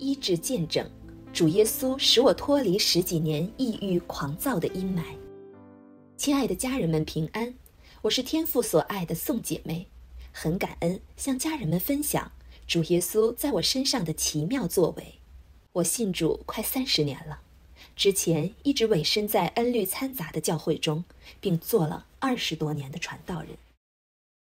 医治见证，主耶稣使我脱离十几年抑郁狂躁的阴霾。亲爱的家人们平安，我是天父所爱的宋姐妹，很感恩向家人们分享主耶稣在我身上的奇妙作为。我信主快三十年了，之前一直委身在恩律掺杂的教会中，并做了二十多年的传道人。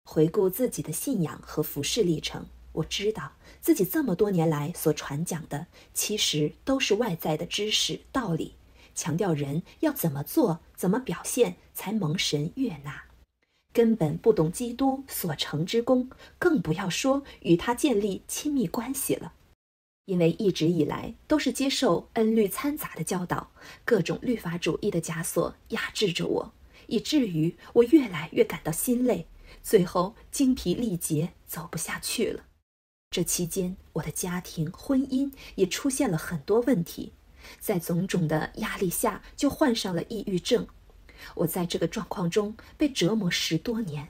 回顾自己的信仰和服侍历程，我知道自己这么多年来所传讲的，其实都是外在的知识道理，强调人要怎么做、怎么表现才蒙神悦纳，根本不懂基督所成之功，更不要说与他建立亲密关系了。因为一直以来都是接受恩律掺杂的教导，各种律法主义的枷锁压制着我，以至于我越来越感到心累。最后精疲力竭，走不下去了。这期间，我的家庭、婚姻也出现了很多问题，在种种的压力下，就患上了抑郁症。我在这个状况中被折磨十多年。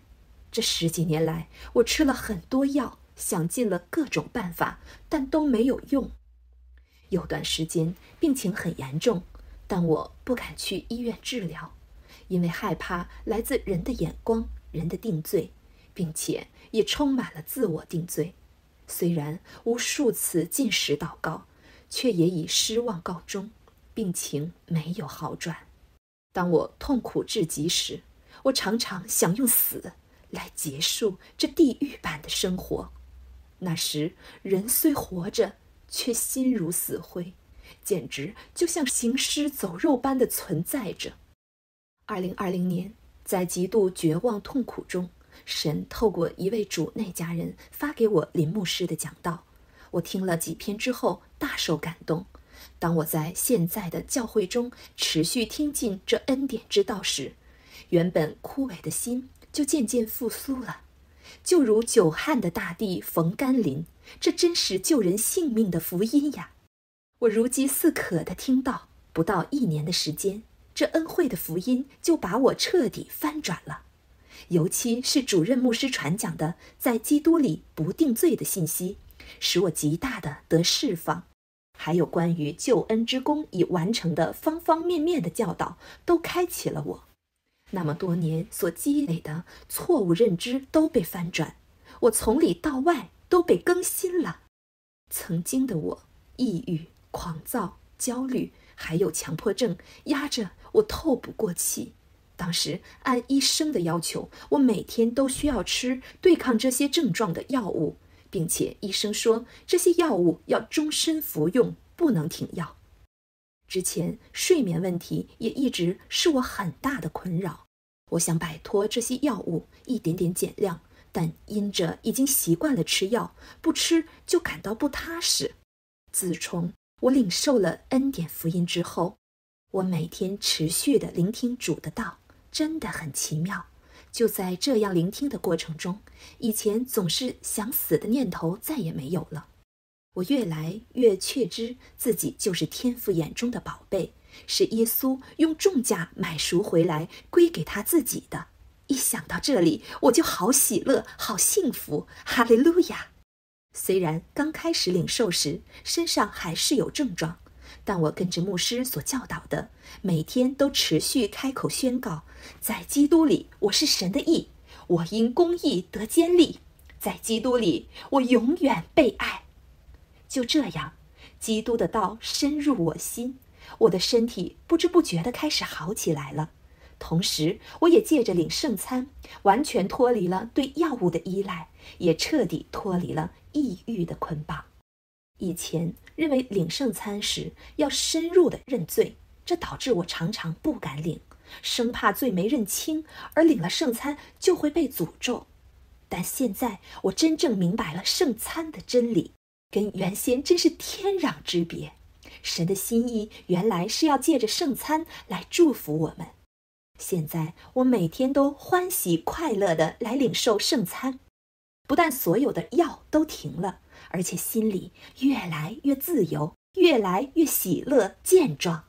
这十几年来，我吃了很多药，想尽了各种办法，但都没有用。有段时间病情很严重，但我不敢去医院治疗，因为害怕来自人的眼光。人的定罪，并且也充满了自我定罪。虽然无数次进食祷告，却也以失望告终，病情没有好转。当我痛苦至极时，我常常想用死来结束这地狱般的生活。那时人虽活着，却心如死灰，简直就像行尸走肉般的存在着。二零二零年。在极度绝望痛苦中，神透过一位主内家人发给我林牧师的讲道。我听了几篇之后，大受感动。当我在现在的教会中持续听进这恩典之道时，原本枯萎的心就渐渐复苏了，就如久旱的大地逢甘霖。这真是救人性命的福音呀！我如饥似渴地听到，不到一年的时间。这恩惠的福音就把我彻底翻转了，尤其是主任牧师传讲的在基督里不定罪的信息，使我极大的得释放。还有关于救恩之功已完成的方方面面的教导，都开启了我。那么多年所积累的错误认知都被翻转，我从里到外都被更新了。曾经的我，抑郁、狂躁、焦虑。还有强迫症压着我透不过气，当时按医生的要求，我每天都需要吃对抗这些症状的药物，并且医生说这些药物要终身服用，不能停药。之前睡眠问题也一直是我很大的困扰，我想摆脱这些药物，一点点减量，但因着已经习惯了吃药，不吃就感到不踏实。自从我领受了恩典福音之后，我每天持续的聆听主的道，真的很奇妙。就在这样聆听的过程中，以前总是想死的念头再也没有了。我越来越确知自己就是天父眼中的宝贝，是耶稣用重价买赎回来归给他自己的。一想到这里，我就好喜乐，好幸福。哈利路亚。虽然刚开始领受时身上还是有症状，但我跟着牧师所教导的，每天都持续开口宣告：在基督里我是神的义，我因公义得坚立；在基督里我永远被爱。就这样，基督的道深入我心，我的身体不知不觉地开始好起来了。同时，我也借着领圣餐，完全脱离了对药物的依赖，也彻底脱离了抑郁的捆绑。以前认为领圣餐时要深入的认罪，这导致我常常不敢领，生怕罪没认清，而领了圣餐就会被诅咒。但现在我真正明白了圣餐的真理，跟原先真是天壤之别。神的心意原来是要借着圣餐来祝福我们。现在我每天都欢喜快乐的来领受圣餐，不但所有的药都停了，而且心里越来越自由，越来越喜乐健壮。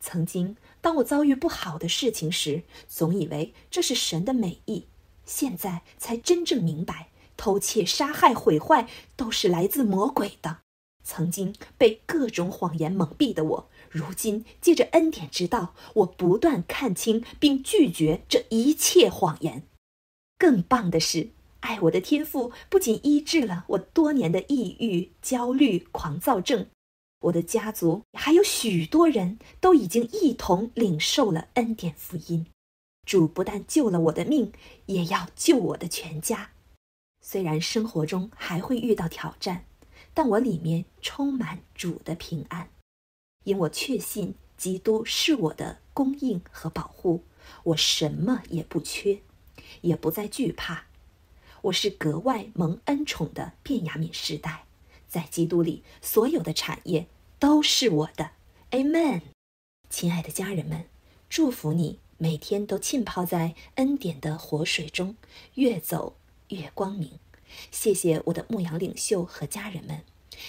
曾经，当我遭遇不好的事情时，总以为这是神的美意，现在才真正明白，偷窃、杀害、毁坏都是来自魔鬼的。曾经被各种谎言蒙蔽的我，如今借着恩典之道，我不断看清并拒绝这一切谎言。更棒的是，爱我的天赋不仅医治了我多年的抑郁、焦虑、狂躁症，我的家族还有许多人都已经一同领受了恩典福音。主不但救了我的命，也要救我的全家。虽然生活中还会遇到挑战。但我里面充满主的平安，因我确信基督是我的供应和保护，我什么也不缺，也不再惧怕。我是格外蒙恩宠的便雅敏世代，在基督里所有的产业都是我的。Amen。亲爱的家人们，祝福你每天都浸泡在恩典的活水中，越走越光明。谢谢我的牧羊领袖和家人们，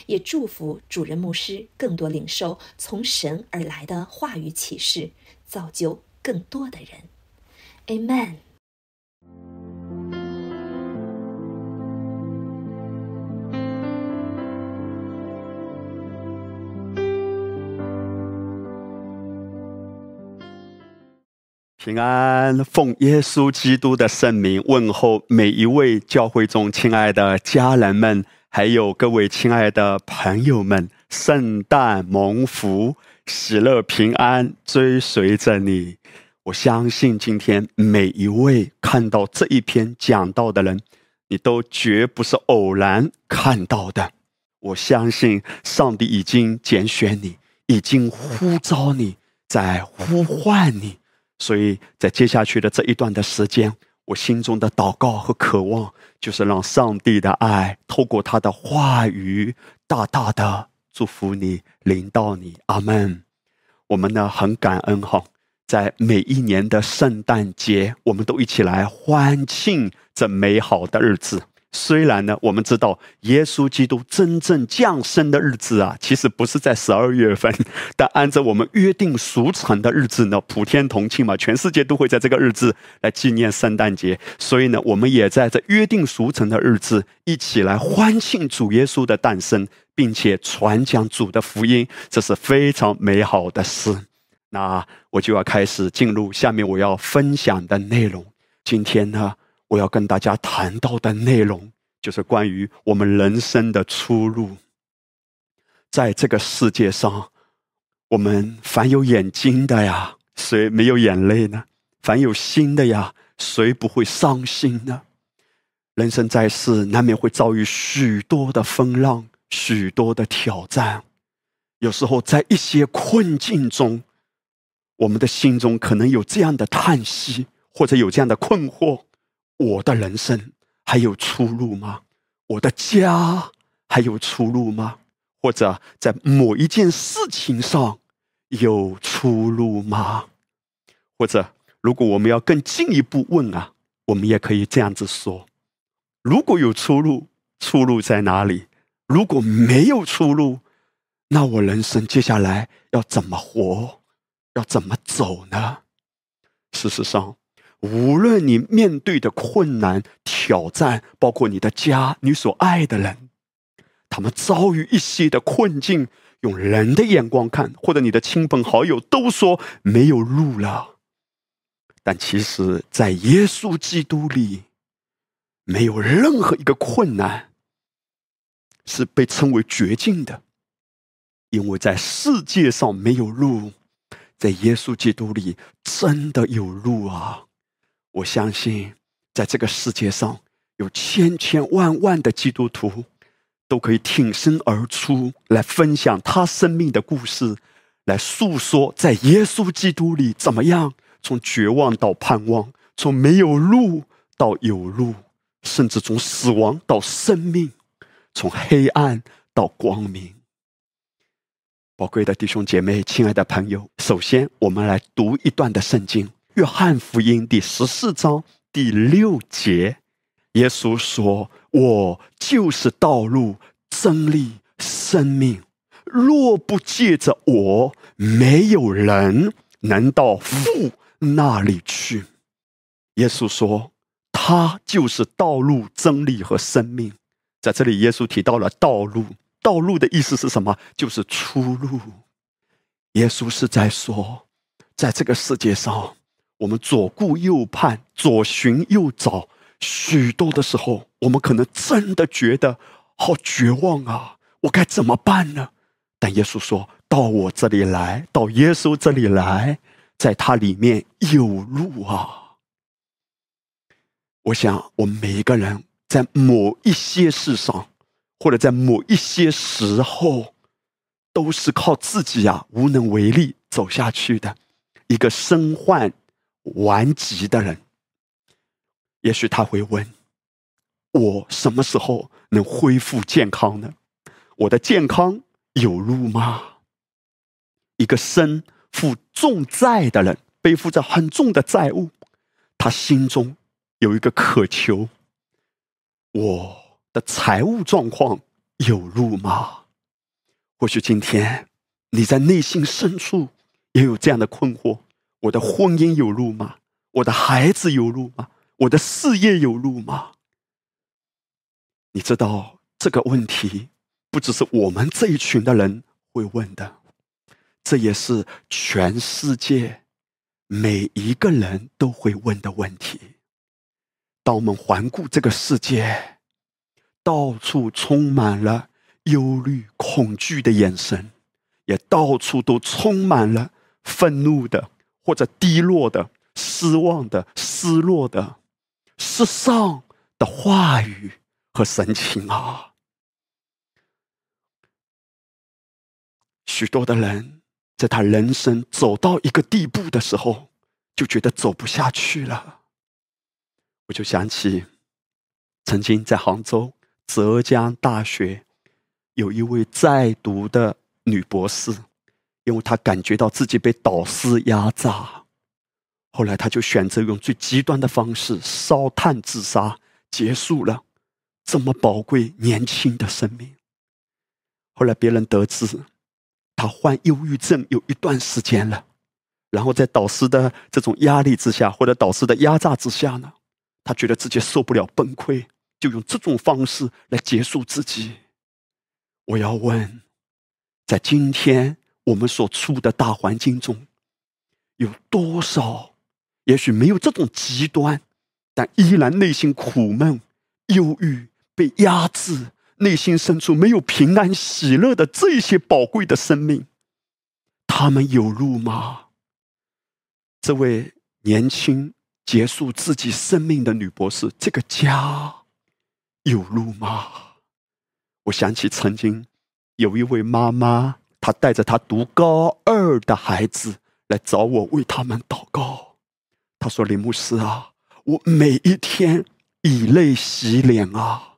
也祝福主任牧师更多领受从神而来的话语启示，造就更多的人。Amen。平安，奉耶稣基督的圣名问候每一位教会中亲爱的家人们，还有各位亲爱的朋友们。圣诞蒙福，喜乐平安追随着你。我相信今天每一位看到这一篇讲道的人，你都绝不是偶然看到的。我相信上帝已经拣选你，已经呼召你，在呼唤你。所以在接下去的这一段的时间，我心中的祷告和渴望，就是让上帝的爱透过他的话语，大大的祝福你，领到你。阿门。我们呢很感恩哈，在每一年的圣诞节，我们都一起来欢庆这美好的日子。虽然呢，我们知道耶稣基督真正降生的日子啊，其实不是在十二月份，但按照我们约定俗成的日子呢，普天同庆嘛，全世界都会在这个日子来纪念圣诞节，所以呢，我们也在这约定俗成的日子一起来欢庆主耶稣的诞生，并且传讲主的福音，这是非常美好的事。那我就要开始进入下面我要分享的内容。今天呢。我要跟大家谈到的内容，就是关于我们人生的出路。在这个世界上，我们凡有眼睛的呀，谁没有眼泪呢？凡有心的呀，谁不会伤心呢？人生在世，难免会遭遇许多的风浪，许多的挑战。有时候，在一些困境中，我们的心中可能有这样的叹息，或者有这样的困惑。我的人生还有出路吗？我的家还有出路吗？或者在某一件事情上有出路吗？或者，如果我们要更进一步问啊，我们也可以这样子说：如果有出路，出路在哪里？如果没有出路，那我人生接下来要怎么活？要怎么走呢？事实上。无论你面对的困难、挑战，包括你的家、你所爱的人，他们遭遇一些的困境，用人的眼光看，或者你的亲朋好友都说没有路了。但其实，在耶稣基督里，没有任何一个困难是被称为绝境的，因为在世界上没有路，在耶稣基督里真的有路啊！我相信，在这个世界上，有千千万万的基督徒，都可以挺身而出来分享他生命的故事，来诉说在耶稣基督里怎么样从绝望到盼望，从没有路到有路，甚至从死亡到生命，从黑暗到光明。宝贵的弟兄姐妹，亲爱的朋友，首先我们来读一段的圣经。约翰福音第十四章第六节，耶稣说：“我就是道路、真理、生命。若不借着我，没有人能到父那里去。”耶稣说：“他就是道路、真理和生命。”在这里，耶稣提到了道路，道路的意思是什么？就是出路。耶稣是在说，在这个世界上，我们左顾右盼，左寻右找，许多的时候，我们可能真的觉得好绝望啊！我该怎么办呢？但耶稣说到我这里来，到耶稣这里来，在他里面有路啊！我想，我们每一个人在某一些事上，或者在某一些时候。都是靠自己呀，无能为力走下去的一个身患顽疾的人。也许他会问：我什么时候能恢复健康呢？我的健康有路吗？一个身负重债的人，背负着很重的债务，他心中有一个渴求：我的财务状况有路吗？或许今天你在内心深处也有这样的困惑：我的婚姻有路吗？我的孩子有路吗？我的事业有路吗？你知道这个问题不只是我们这一群的人会问的，这也是全世界每一个人都会问的问题。当我们环顾这个世界，到处充满了。忧虑、恐惧的眼神，也到处都充满了愤怒的，或者低落的、失望的、失落的、失丧的话语和神情啊！许多的人在他人生走到一个地步的时候，就觉得走不下去了。我就想起曾经在杭州浙江大学。有一位在读的女博士，因为他感觉到自己被导师压榨，后来他就选择用最极端的方式烧炭自杀，结束了这么宝贵年轻的生命。后来别人得知他患忧郁症有一段时间了，然后在导师的这种压力之下，或者导师的压榨之下呢，他觉得自己受不了崩溃，就用这种方式来结束自己。我要问，在今天我们所处的大环境中，有多少也许没有这种极端，但依然内心苦闷、忧郁、被压制，内心深处没有平安喜乐的这些宝贵的生命，他们有路吗？这位年轻结束自己生命的女博士，这个家有路吗？我想起曾经有一位妈妈，他带着他读高二的孩子来找我为他们祷告。他说：“林牧师啊，我每一天以泪洗脸啊！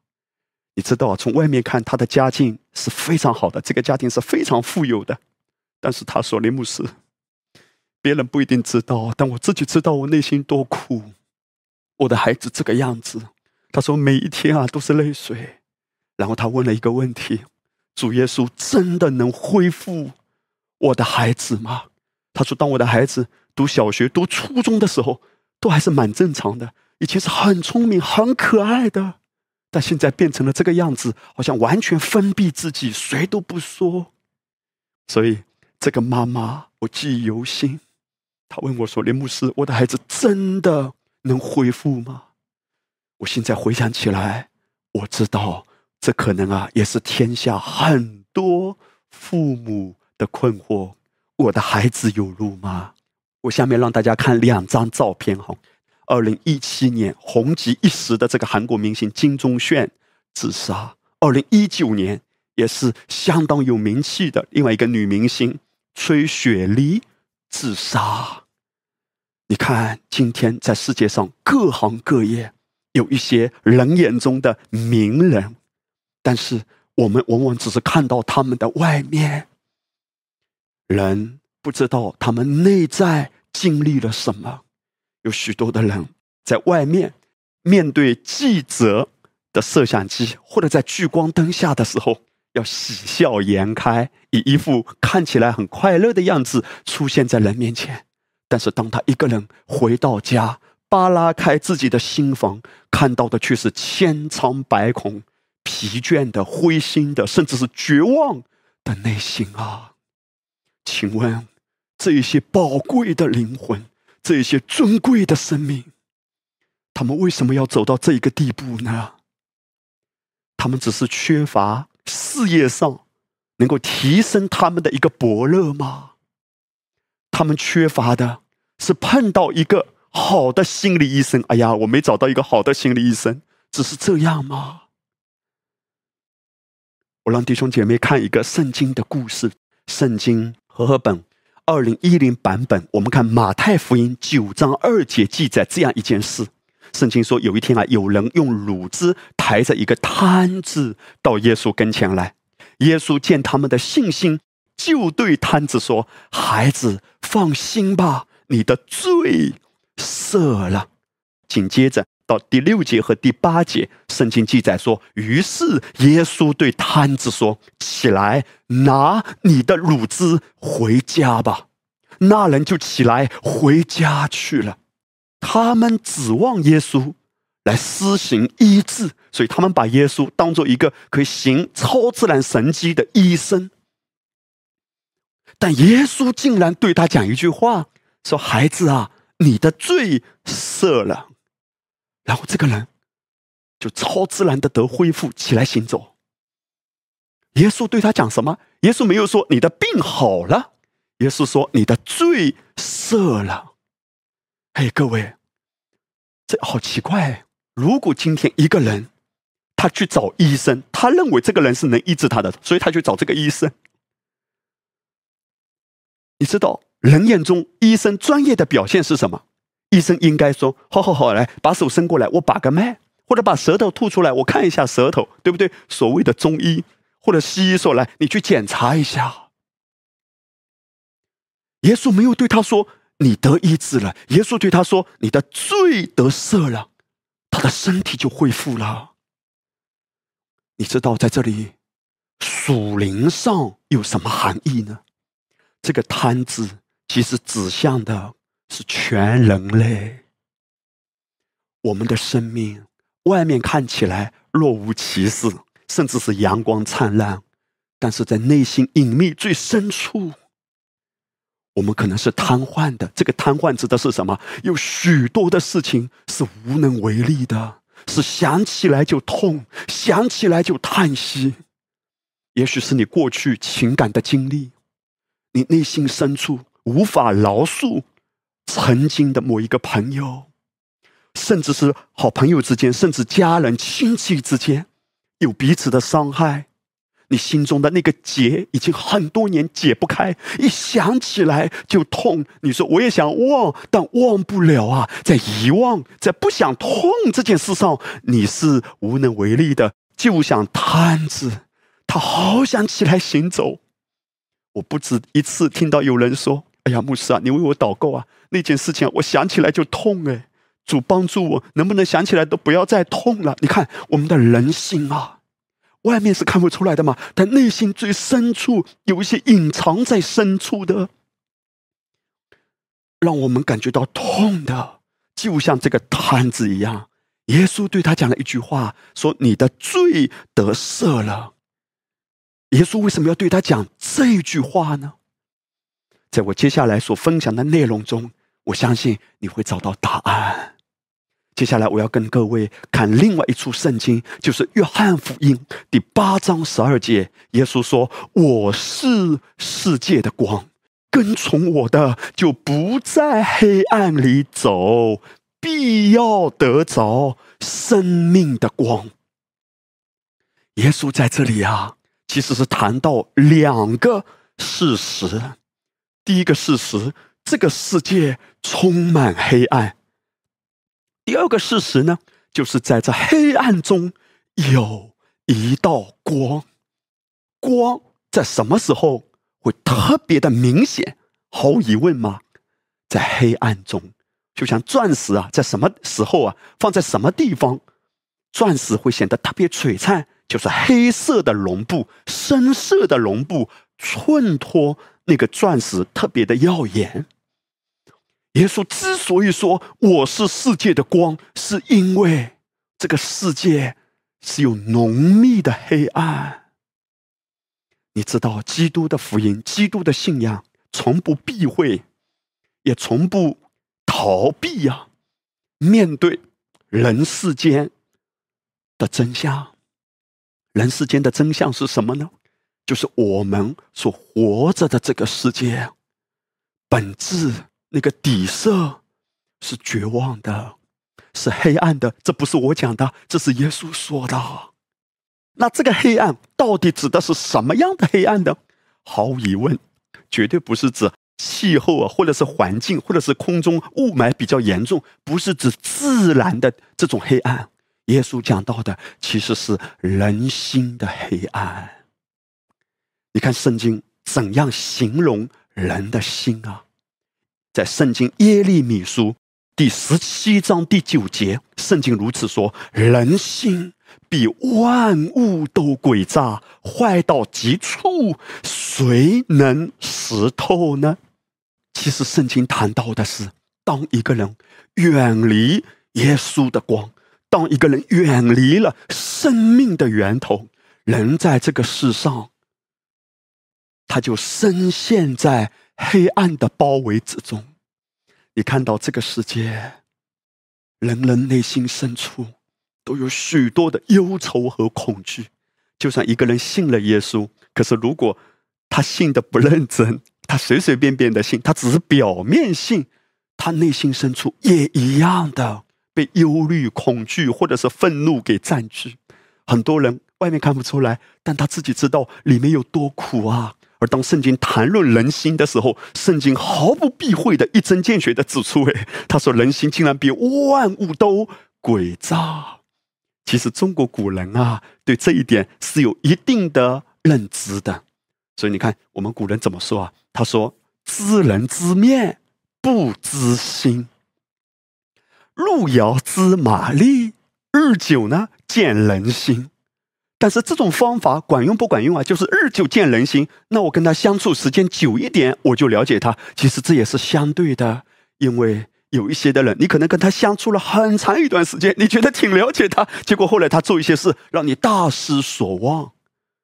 你知道，从外面看，他的家境是非常好的，这个家庭是非常富有的。但是他说，林牧师，别人不一定知道，但我自己知道，我内心多苦。我的孩子这个样子，他说每一天啊都是泪水。”然后他问了一个问题：“主耶稣真的能恢复我的孩子吗？”他说：“当我的孩子读小学、读初中的时候，都还是蛮正常的，以前是很聪明、很可爱的，但现在变成了这个样子，好像完全封闭自己，谁都不说。”所以这个妈妈我记忆犹新。她问我说：“林牧师，我的孩子真的能恢复吗？”我现在回想起来，我知道。这可能啊，也是天下很多父母的困惑。我的孩子有路吗？我下面让大家看两张照片哈。二零一七年红极一时的这个韩国明星金钟铉自杀。二零一九年也是相当有名气的另外一个女明星崔雪莉自杀。你看，今天在世界上各行各业，有一些人眼中的名人。但是我们往往只是看到他们的外面，人不知道他们内在经历了什么。有许多的人在外面面对记者的摄像机，或者在聚光灯下的时候，要喜笑颜开，以一副看起来很快乐的样子出现在人面前。但是当他一个人回到家，扒拉开自己的心房，看到的却是千疮百孔。疲倦的、灰心的，甚至是绝望的内心啊！请问，这些宝贵的灵魂，这些尊贵的生命，他们为什么要走到这一个地步呢？他们只是缺乏事业上能够提升他们的一个伯乐吗？他们缺乏的是碰到一个好的心理医生。哎呀，我没找到一个好的心理医生，只是这样吗？我让弟兄姐妹看一个圣经的故事，圣经和合本二零一零版本，我们看马太福音九章二节记载这样一件事。圣经说，有一天啊，有人用乳汁抬着一个摊子到耶稣跟前来。耶稣见他们的信心，就对摊子说：“孩子，放心吧，你的罪赦了。”紧接着到第六节和第八节，圣经记载说：“于是耶稣对摊子说：‘起来，拿你的乳汁回家吧。’那人就起来回家去了。”他们指望耶稣来施行医治，所以他们把耶稣当做一个可以行超自然神迹的医生。但耶稣竟然对他讲一句话：“说孩子啊，你的罪赦了。”然后这个人就超自然的得恢复，起来行走。耶稣对他讲什么？耶稣没有说你的病好了，耶稣说你的罪赦了。哎，各位，这好奇怪！如果今天一个人他去找医生，他认为这个人是能医治他的，所以他去找这个医生。你知道，人眼中医生专业的表现是什么？医生应该说：“好好好，来，把手伸过来，我把个脉，或者把舌头吐出来，我看一下舌头，对不对？”所谓的中医或者西医说：“来，你去检查一下。”耶稣没有对他说。你得医治了，耶稣对他说：“你的罪得赦了，他的身体就恢复了。”你知道在这里属灵上有什么含义呢？这个摊子其实指向的是全人类。我们的生命外面看起来若无其事，甚至是阳光灿烂，但是在内心隐秘最深处。我们可能是瘫痪的，这个瘫痪指的是什么？有许多的事情是无能为力的，是想起来就痛，想起来就叹息。也许是你过去情感的经历，你内心深处无法饶恕曾经的某一个朋友，甚至是好朋友之间，甚至家人亲戚之间，有彼此的伤害。你心中的那个结已经很多年解不开，一想起来就痛。你说我也想忘，但忘不了啊！在遗忘，在不想痛这件事上，你是无能为力的。就像瘫子，他好想起来行走。我不止一次听到有人说：“哎呀，牧师啊，你为我祷告啊！那件事情我想起来就痛哎，主帮助我，能不能想起来都不要再痛了？”你看我们的人心啊！外面是看不出来的嘛，但内心最深处有一些隐藏在深处的，让我们感觉到痛的，就像这个摊子一样。耶稣对他讲了一句话，说：“你的罪得赦了。”耶稣为什么要对他讲这句话呢？在我接下来所分享的内容中，我相信你会找到答案。接下来我要跟各位看另外一处圣经，就是约翰福音第八章十二节。耶稣说：“我是世界的光，跟从我的就不在黑暗里走，必要得着生命的光。”耶稣在这里啊，其实是谈到两个事实。第一个事实，这个世界充满黑暗。第二个事实呢，就是在这黑暗中有一道光，光在什么时候会特别的明显？毫无疑问吗？在黑暗中，就像钻石啊，在什么时候啊，放在什么地方，钻石会显得特别璀璨？就是黑色的绒布、深色的绒布衬托那个钻石特别的耀眼。耶稣之所以说我是世界的光，是因为这个世界是有浓密的黑暗。你知道，基督的福音、基督的信仰，从不避讳，也从不逃避呀。面对人世间的真相，人世间的真相是什么呢？就是我们所活着的这个世界，本质那个底色是绝望的，是黑暗的。这不是我讲的，这是耶稣说的。那这个黑暗到底指的是什么样的黑暗呢？毫无疑问，绝对不是指气候啊，或者是环境，或者是空中雾霾比较严重，不是指自然的这种黑暗。耶稣讲到的其实是人心的黑暗。你看圣经怎样形容人的心啊？在圣经耶利米书第十七章第九节，圣经如此说：人心。比万物都诡诈，坏到极处，谁能识透呢？其实圣经谈到的是，当一个人远离耶稣的光，当一个人远离了生命的源头，人在这个世上，他就深陷在黑暗的包围之中。你看到这个世界，人人内心深处。都有许多的忧愁和恐惧。就算一个人信了耶稣，可是如果他信的不认真，他随随便便的信，他只是表面信，他内心深处也一样的被忧虑、恐惧或者是愤怒给占据。很多人外面看不出来，但他自己知道里面有多苦啊。而当圣经谈论人心的时候，圣经毫不避讳的一针见血的指出：哎，他说人心竟然比万物都诡诈。其实中国古人啊，对这一点是有一定的认知的。所以你看，我们古人怎么说啊？他说：“知人知面不知心，路遥知马力，日久呢见人心。”但是这种方法管用不管用啊？就是日久见人心。那我跟他相处时间久一点，我就了解他。其实这也是相对的，因为。有一些的人，你可能跟他相处了很长一段时间，你觉得挺了解他，结果后来他做一些事，让你大失所望。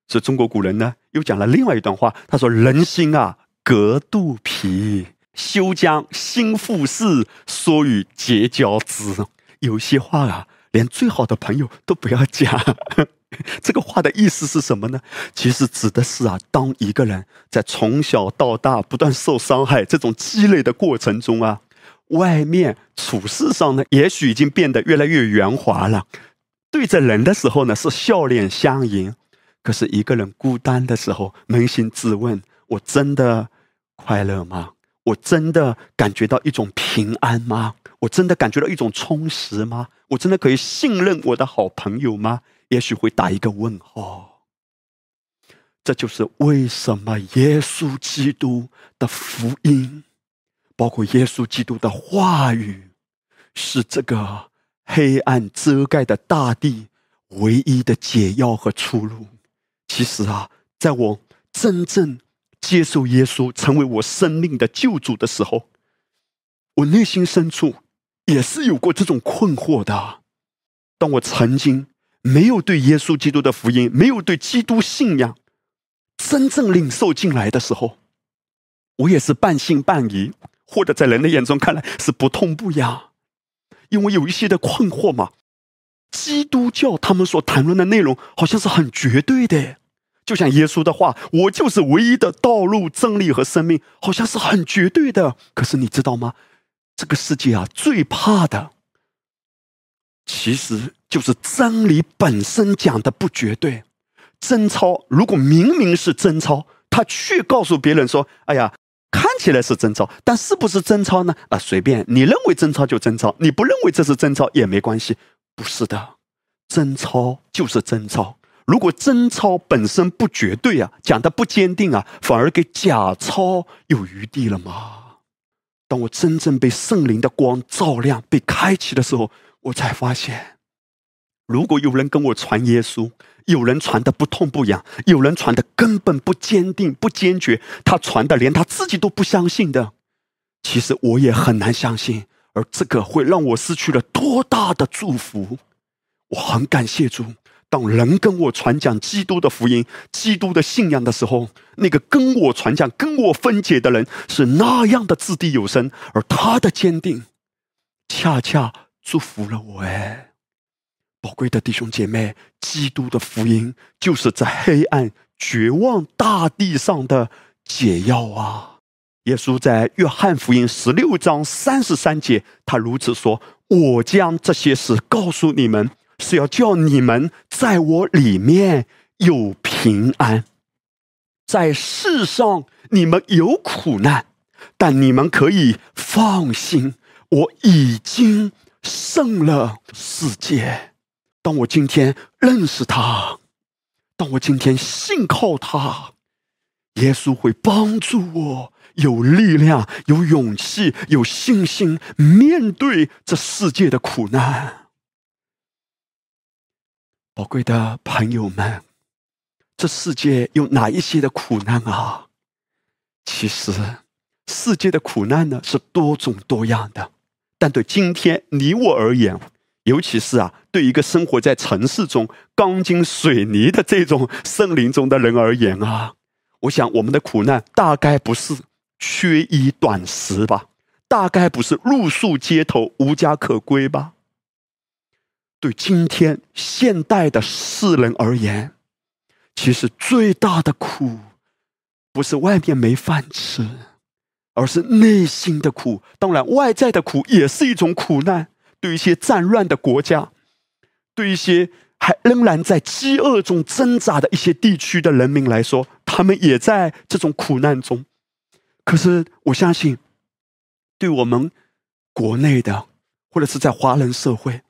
所以中国古人呢，又讲了另外一段话，他说：“人心啊，隔肚皮，休将心腹事说与结交之。”有些话啊，连最好的朋友都不要讲。这个话的意思是什么呢？其实指的是啊，当一个人在从小到大不断受伤害这种积累的过程中啊。外面处事上呢，也许已经变得越来越圆滑了。对着人的时候呢，是笑脸相迎；可是一个人孤单的时候，扪心自问：我真的快乐吗？我真的感觉到一种平安吗？我真的感觉到一种充实吗？我真的可以信任我的好朋友吗？也许会打一个问号。这就是为什么耶稣基督的福音。包括耶稣基督的话语，是这个黑暗遮盖的大地唯一的解药和出路。其实啊，在我真正接受耶稣成为我生命的救主的时候，我内心深处也是有过这种困惑的。当我曾经没有对耶稣基督的福音，没有对基督信仰真正领受进来的时候，我也是半信半疑。或者在人的眼中看来是不痛不痒，因为有一些的困惑嘛。基督教他们所谈论的内容好像是很绝对的，就像耶稣的话：“我就是唯一的道路、真理和生命”，好像是很绝对的。可是你知道吗？这个世界啊，最怕的其实就是真理本身讲的不绝对。真钞如果明明是真钞，他却告诉别人说：“哎呀。”看起来是真钞，但是不是真钞呢？啊，随便你认为真钞就真钞，你不认为这是真钞也没关系。不是的，真钞就是真钞。如果真钞本身不绝对啊，讲的不坚定啊，反而给假钞有余地了吗？当我真正被圣灵的光照亮、被开启的时候，我才发现，如果有人跟我传耶稣。有人传的不痛不痒，有人传的根本不坚定不坚决，他传的连他自己都不相信的。其实我也很难相信，而这个会让我失去了多大的祝福。我很感谢主，当人跟我传讲基督的福音、基督的信仰的时候，那个跟我传讲、跟我分解的人是那样的掷地有声，而他的坚定，恰恰祝福了我。哎，宝贵的弟兄姐妹，基督的福音就是在黑暗、绝望大地上的解药啊！耶稣在约翰福音十六章三十三节，他如此说：“我将这些事告诉你们。”是要叫你们在我里面有平安，在世上你们有苦难，但你们可以放心，我已经胜了世界。当我今天认识他，当我今天信靠他，耶稣会帮助我有力量、有勇气、有信心面对这世界的苦难。宝贵的朋友们，这世界有哪一些的苦难啊？其实，世界的苦难呢是多种多样的。但对今天你我而言，尤其是啊，对一个生活在城市中、钢筋水泥的这种森林中的人而言啊，我想我们的苦难大概不是缺衣短食吧，大概不是露宿街头、无家可归吧。对今天现代的世人而言，其实最大的苦，不是外面没饭吃，而是内心的苦。当然，外在的苦也是一种苦难。对一些战乱的国家，对一些还仍然在饥饿中挣扎的一些地区的人民来说，他们也在这种苦难中。可是，我相信，对我们国内的，或者是在华人社会。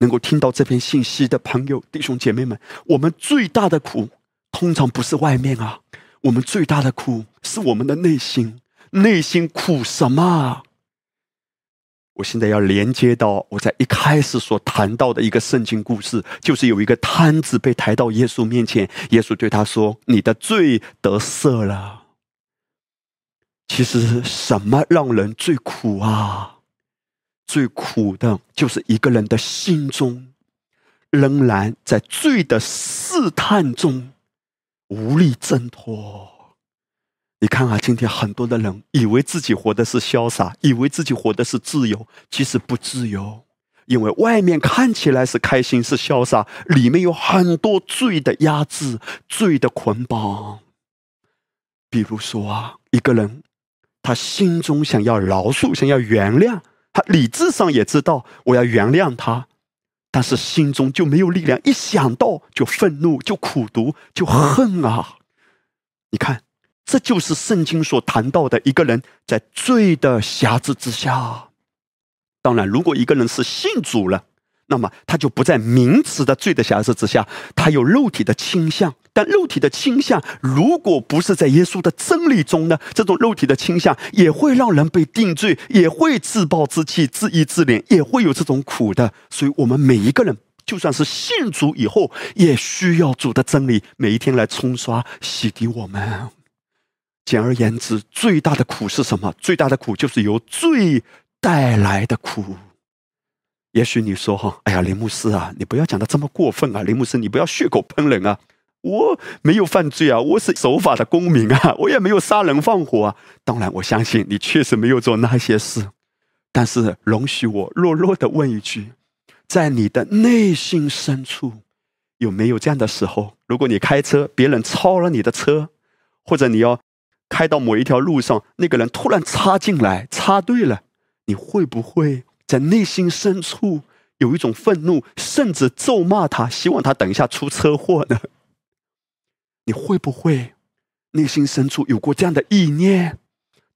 能够听到这篇信息的朋友、弟兄姐妹们，我们最大的苦，通常不是外面啊，我们最大的苦是我们的内心。内心苦什么？我现在要连接到我在一开始所谈到的一个圣经故事，就是有一个摊子被抬到耶稣面前，耶稣对他说：“你的罪得赦了。”其实，什么让人最苦啊？最苦的就是一个人的心中，仍然在罪的试探中无力挣脱。你看啊，今天很多的人以为自己活的是潇洒，以为自己活的是自由，其实不自由，因为外面看起来是开心是潇洒，里面有很多罪的压制、罪的捆绑。比如说啊，一个人他心中想要饶恕，想要原谅。他理智上也知道我要原谅他，但是心中就没有力量，一想到就愤怒，就苦毒，就恨啊！你看，这就是圣经所谈到的一个人在罪的辖制之下。当然，如果一个人是信主了。那么他就不在名词的罪的辖制之下，他有肉体的倾向，但肉体的倾向如果不是在耶稣的真理中呢？这种肉体的倾向也会让人被定罪，也会自暴自弃、自义自怜，也会有这种苦的。所以，我们每一个人，就算是信主以后，也需要主的真理每一天来冲刷、洗涤我们。简而言之，最大的苦是什么？最大的苦就是由罪带来的苦。也许你说哈，哎呀，林牧师啊，你不要讲的这么过分啊，林牧师，你不要血口喷人啊，我没有犯罪啊，我是守法的公民啊，我也没有杀人放火啊。当然，我相信你确实没有做那些事，但是容许我弱弱的问一句，在你的内心深处，有没有这样的时候？如果你开车，别人超了你的车，或者你要开到某一条路上，那个人突然插进来，插队了，你会不会？在内心深处有一种愤怒，甚至咒骂他，希望他等一下出车祸呢？你会不会内心深处有过这样的意念？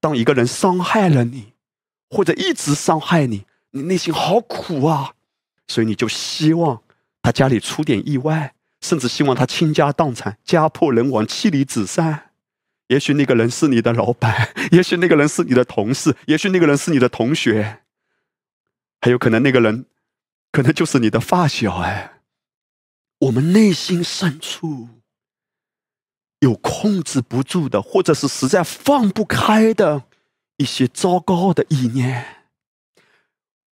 当一个人伤害了你，或者一直伤害你，你内心好苦啊！所以你就希望他家里出点意外，甚至希望他倾家荡产、家破人亡、妻离子散。也许那个人是你的老板，也许那个人是你的同事，也许那个人是你的同学。还有可能那个人，可能就是你的发小哎。我们内心深处有控制不住的，或者是实在放不开的一些糟糕的意念。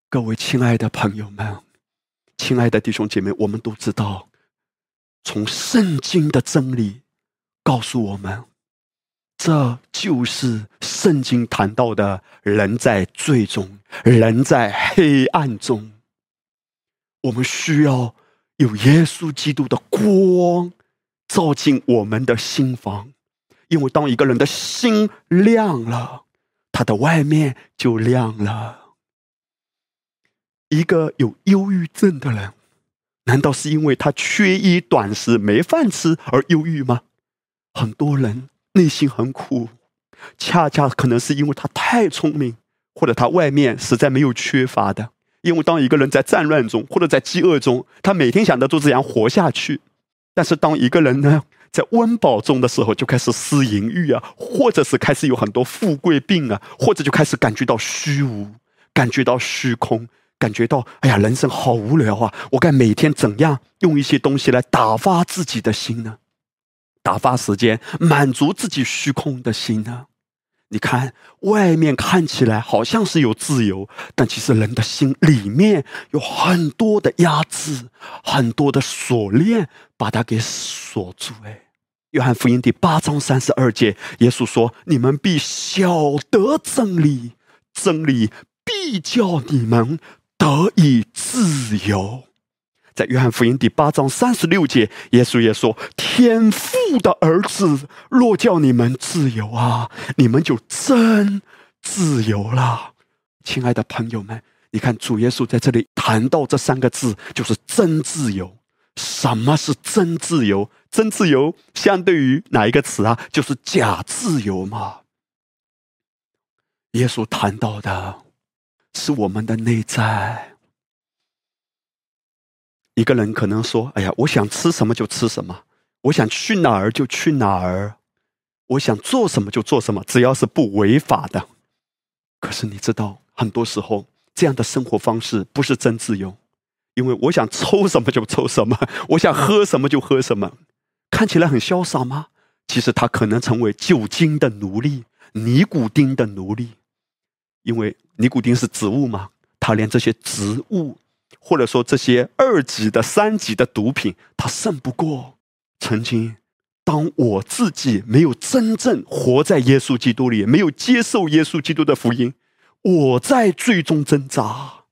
各位亲爱的朋友们，亲爱的弟兄姐妹，我们都知道，从圣经的真理告诉我们，这就是圣经谈到的人在最中，人在黑暗中。我们需要有耶稣基督的光照进我们的心房，因为当一个人的心亮了，他的外面就亮了。一个有忧郁症的人，难道是因为他缺衣短食、没饭吃而忧郁吗？很多人内心很苦，恰恰可能是因为他太聪明，或者他外面实在没有缺乏的。因为当一个人在战乱中，或者在饥饿中，他每天想的都是怎样活下去。但是当一个人呢，在温饱中的时候，就开始思淫欲啊，或者是开始有很多富贵病啊，或者就开始感觉到虚无，感觉到虚空。感觉到，哎呀，人生好无聊啊！我该每天怎样用一些东西来打发自己的心呢？打发时间，满足自己虚空的心呢？你看，外面看起来好像是有自由，但其实人的心里面有很多的压制，很多的锁链把它给锁住。哎，约翰福音第八章三十二节，耶稣说：“你们必晓得真理，真理必叫你们。”得以自由，在约翰福音第八章三十六节，耶稣也说：“天父的儿子若叫你们自由啊，你们就真自由了。”亲爱的朋友们，你看主耶稣在这里谈到这三个字，就是真自由。什么是真自由？真自由相对于哪一个词啊？就是假自由嘛。耶稣谈到的。是我们的内在。一个人可能说：“哎呀，我想吃什么就吃什么，我想去哪儿就去哪儿，我想做什么就做什么，只要是不违法的。”可是你知道，很多时候这样的生活方式不是真自由，因为我想抽什么就抽什么，我想喝什么就喝什么，看起来很潇洒吗？其实他可能成为酒精的奴隶，尼古丁的奴隶。因为尼古丁是植物嘛，他连这些植物，或者说这些二级的、三级的毒品，他胜不过。曾经，当我自己没有真正活在耶稣基督里，没有接受耶稣基督的福音，我在最终挣扎。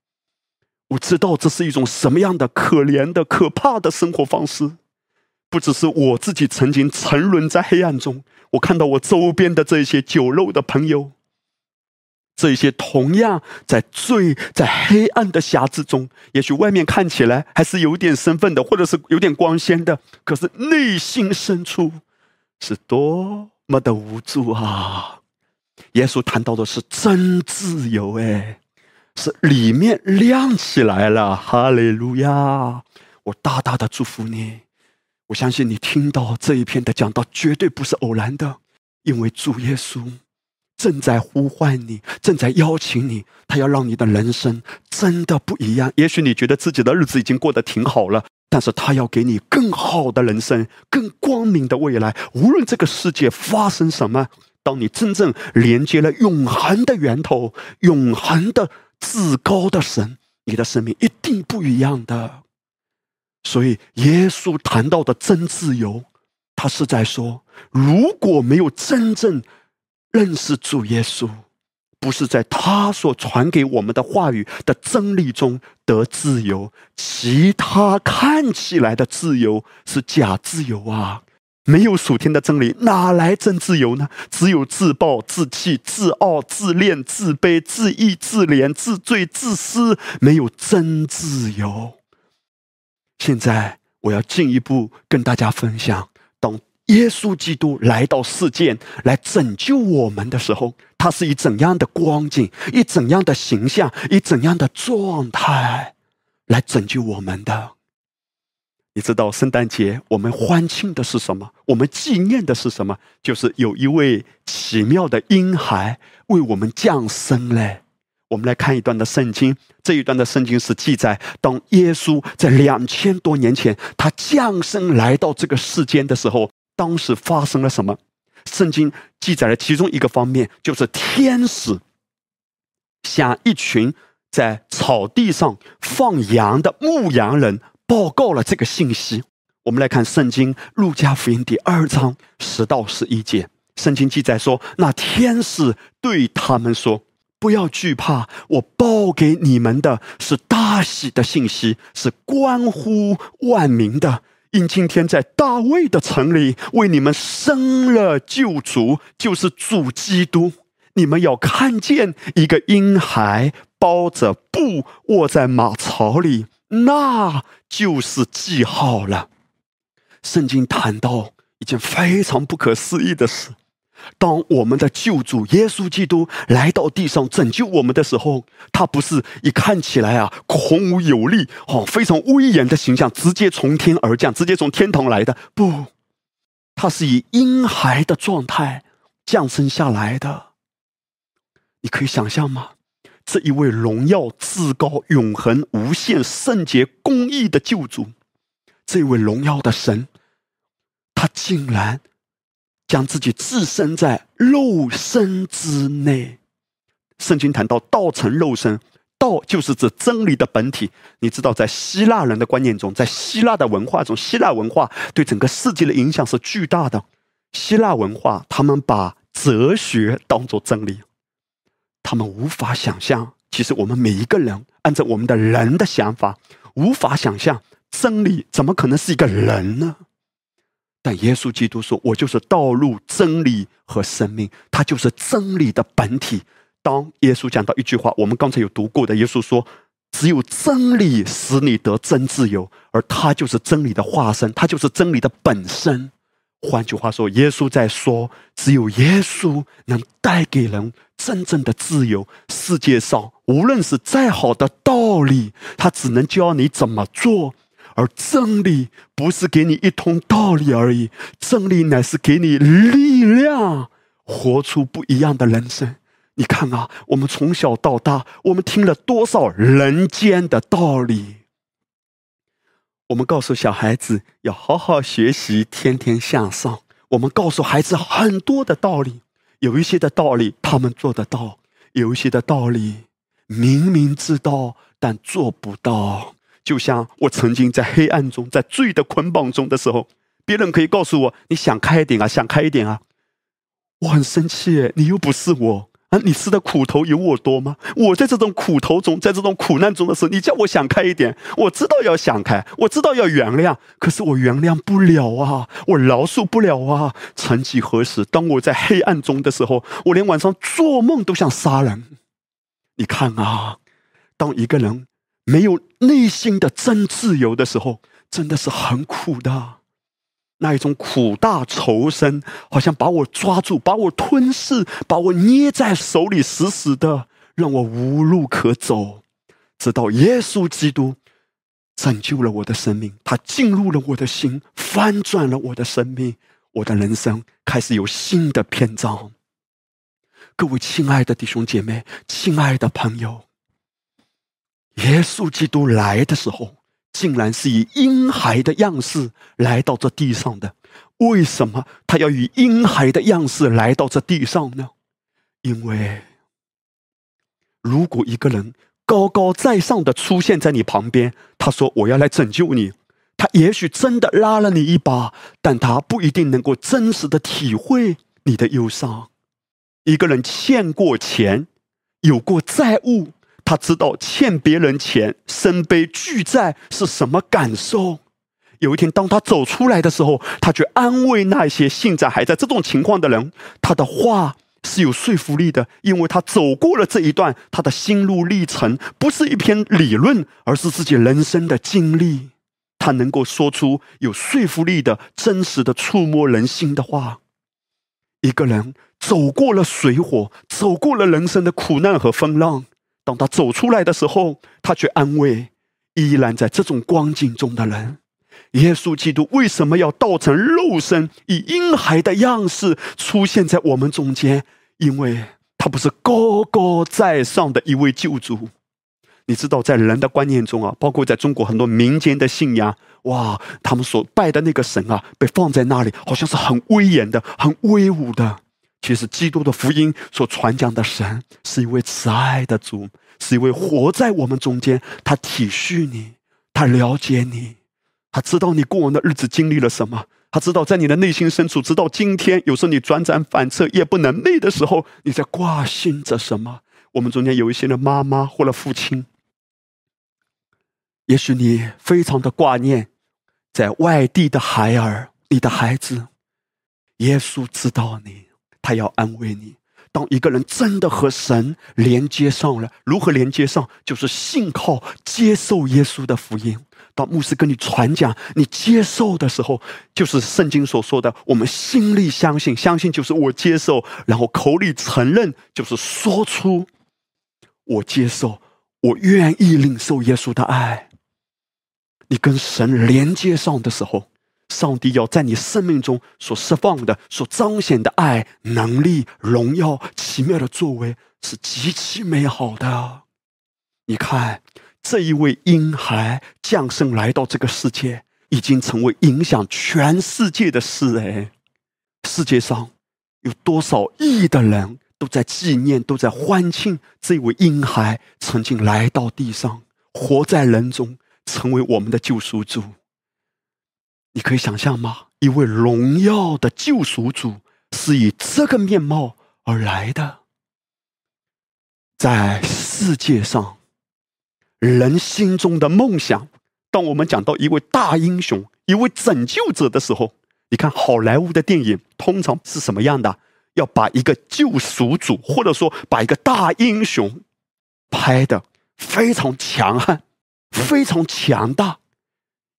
我知道这是一种什么样的可怜的、可怕的生活方式。不只是我自己曾经沉沦在黑暗中，我看到我周边的这些酒肉的朋友。这些同样在最在黑暗的匣子中，也许外面看起来还是有点身份的，或者是有点光鲜的，可是内心深处是多么的无助啊！耶稣谈到的是真自由，哎，是里面亮起来了，哈利路亚！我大大的祝福你，我相信你听到这一篇的讲道绝对不是偶然的，因为主耶稣。正在呼唤你，正在邀请你，他要让你的人生真的不一样。也许你觉得自己的日子已经过得挺好了，但是他要给你更好的人生，更光明的未来。无论这个世界发生什么，当你真正连接了永恒的源头、永恒的至高的神，你的生命一定不一样的。所以，耶稣谈到的真自由，他是在说，如果没有真正。认识主耶稣，不是在他所传给我们的话语的真理中得自由，其他看起来的自由是假自由啊！没有属天的真理，哪来真自由呢？只有自暴自弃、自傲、自恋、自卑、自义、自怜、自罪、自私，没有真自由。现在我要进一步跟大家分享，当。耶稣基督来到世间来拯救我们的时候，他是以怎样的光景、以怎样的形象、以怎样的状态来拯救我们的？你知道圣诞节我们欢庆的是什么？我们纪念的是什么？就是有一位奇妙的婴孩为我们降生嘞。我们来看一段的圣经，这一段的圣经是记载，当耶稣在两千多年前他降生来到这个世间的时候。当时发生了什么？圣经记载了其中一个方面，就是天使向一群在草地上放羊的牧羊人报告了这个信息。我们来看圣经《路加福音》第二章十到十一节，圣经记载说：“那天使对他们说，不要惧怕，我报给你们的是大喜的信息，是关乎万民的。因今天在大卫的城里为你们生了救主，就是主基督。你们要看见一个婴孩包着布卧在马槽里，那就是记号了。”圣经谈到一件非常不可思议的事：当我们的救主耶稣基督来到地上拯救我们的时候，他不是一看起来啊孔武有力、哦非常威严的形象，直接从天而降，直接从天堂来的。不，他是以婴孩的状态降生下来的。你可以想象吗？这一位荣耀至高、永恒、无限、圣洁、公义的救主，这位荣耀的神。他竟然将自己置身在肉身之内。圣经谈到道成肉身，道就是指真理的本体。你知道，在希腊人的观念中，在希腊的文化中，希腊文化对整个世界的影响是巨大的。希腊文化，他们把哲学当作真理，他们无法想象。其实，我们每一个人，按照我们的人的想法，无法想象真理怎么可能是一个人呢？但耶稣基督说：“我就是道路、真理和生命，他就是真理的本体。”当耶稣讲到一句话，我们刚才有读过的，耶稣说：“只有真理使你得真自由，而他就是真理的化身，他就是真理的本身。”换句话说，耶稣在说：“只有耶稣能带给人真正的自由。世界上无论是再好的道理，他只能教你怎么做。”而真理不是给你一通道理而已，真理乃是给你力量，活出不一样的人生。你看啊，我们从小到大，我们听了多少人间的道理？我们告诉小孩子要好好学习，天天向上。我们告诉孩子很多的道理，有一些的道理他们做得到，有一些的道理明明知道但做不到。就像我曾经在黑暗中，在罪的捆绑中的时候，别人可以告诉我：“你想开一点啊，想开一点啊。”我很生气，你又不是我啊！你吃的苦头有我多吗？我在这种苦头中，在这种苦难中的时候，你叫我想开一点，我知道要想开，我知道要原谅，可是我原谅不了啊，我饶恕不了啊。曾几何时，当我在黑暗中的时候，我连晚上做梦都想杀人。你看啊，当一个人。没有内心的真自由的时候，真的是很苦的。那一种苦大仇深，好像把我抓住，把我吞噬，把我捏在手里死死的，让我无路可走。直到耶稣基督拯救了我的生命，他进入了我的心，翻转了我的生命，我的人生开始有新的篇章。各位亲爱的弟兄姐妹，亲爱的朋友。耶稣基督来的时候，竟然是以婴孩的样式来到这地上的。为什么他要以婴孩的样式来到这地上呢？因为，如果一个人高高在上的出现在你旁边，他说我要来拯救你，他也许真的拉了你一把，但他不一定能够真实的体会你的忧伤。一个人欠过钱，有过债务。他知道欠别人钱、身背巨债是什么感受。有一天，当他走出来的时候，他去安慰那些现在还在这种情况的人。他的话是有说服力的，因为他走过了这一段他的心路历程，不是一篇理论，而是自己人生的经历。他能够说出有说服力的真实的触摸人心的话。一个人走过了水火，走过了人生的苦难和风浪。当他走出来的时候，他去安慰依然在这种光景中的人。耶稣基督为什么要道成肉身，以婴孩的样式出现在我们中间？因为他不是高高在上的一位救主。你知道，在人的观念中啊，包括在中国很多民间的信仰，哇，他们所拜的那个神啊，被放在那里，好像是很威严的、很威武的。其实，基督的福音所传讲的神是一位慈爱的主，是一位活在我们中间，他体恤你，他了解你。他知道你过往的日子经历了什么，他知道在你的内心深处，直到今天，有时候你辗转反侧，夜不能寐的时候，你在挂心着什么？我们中间有一些的妈妈或者父亲，也许你非常的挂念在外地的孩儿，你的孩子。耶稣知道你，他要安慰你。当一个人真的和神连接上了，如何连接上？就是信靠、接受耶稣的福音。当牧师跟你传讲，你接受的时候，就是圣经所说的：我们心里相信，相信就是我接受，然后口里承认，就是说出我接受，我愿意领受耶稣的爱。你跟神连接上的时候。上帝要在你生命中所释放的、所彰显的爱、能力、荣耀、奇妙的作为，是极其美好的。你看，这一位婴孩降生来到这个世界，已经成为影响全世界的事。哎，世界上有多少亿的人都在纪念、都在欢庆这位婴孩曾经来到地上，活在人中，成为我们的救赎主。你可以想象吗？一位荣耀的救赎主是以这个面貌而来的。在世界上，人心中的梦想，当我们讲到一位大英雄、一位拯救者的时候，你看好莱坞的电影通常是什么样的？要把一个救赎主，或者说把一个大英雄拍的非常强悍、非常强大。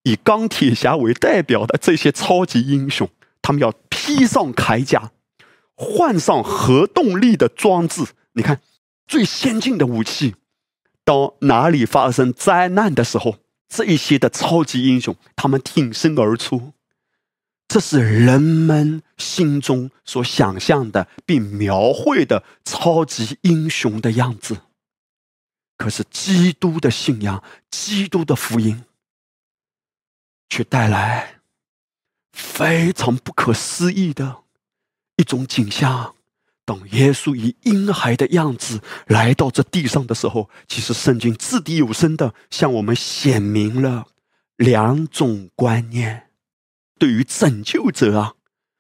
以钢铁侠为代表的这些超级英雄，他们要披上铠甲，换上核动力的装置。你看，最先进的武器。当哪里发生灾难的时候，这一些的超级英雄，他们挺身而出。这是人们心中所想象的并描绘的超级英雄的样子。可是，基督的信仰，基督的福音。却带来非常不可思议的一种景象。当耶稣以婴孩的样子来到这地上的时候，其实圣经掷地有声的向我们显明了两种观念。对于拯救者啊，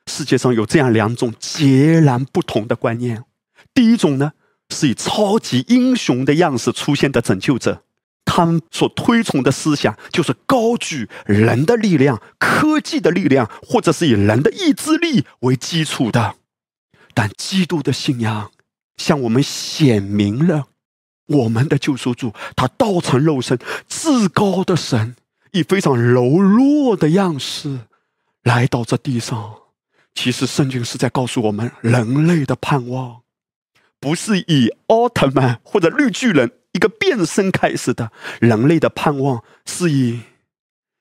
世界上有这样两种截然不同的观念。第一种呢，是以超级英雄的样式出现的拯救者。他们所推崇的思想就是高举人的力量、科技的力量，或者是以人的意志力为基础的。但基督的信仰向我们显明了，我们的救赎主他道成肉身，至高的神以非常柔弱的样式来到这地上。其实圣经是在告诉我们，人类的盼望不是以奥特曼或者绿巨人。一个变身开始的人类的盼望，是以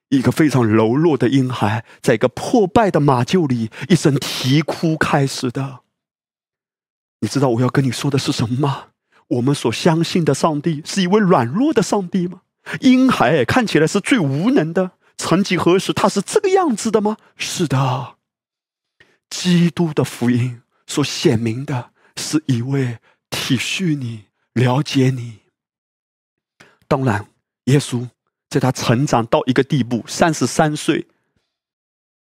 一个非常柔弱的婴孩，在一个破败的马厩里一声啼哭开始的。你知道我要跟你说的是什么吗？我们所相信的上帝是一位软弱的上帝吗？婴孩看起来是最无能的，曾几何时他是这个样子的吗？是的，基督的福音所显明的是一位体恤你、了解你。当然，耶稣在他成长到一个地步，三十三岁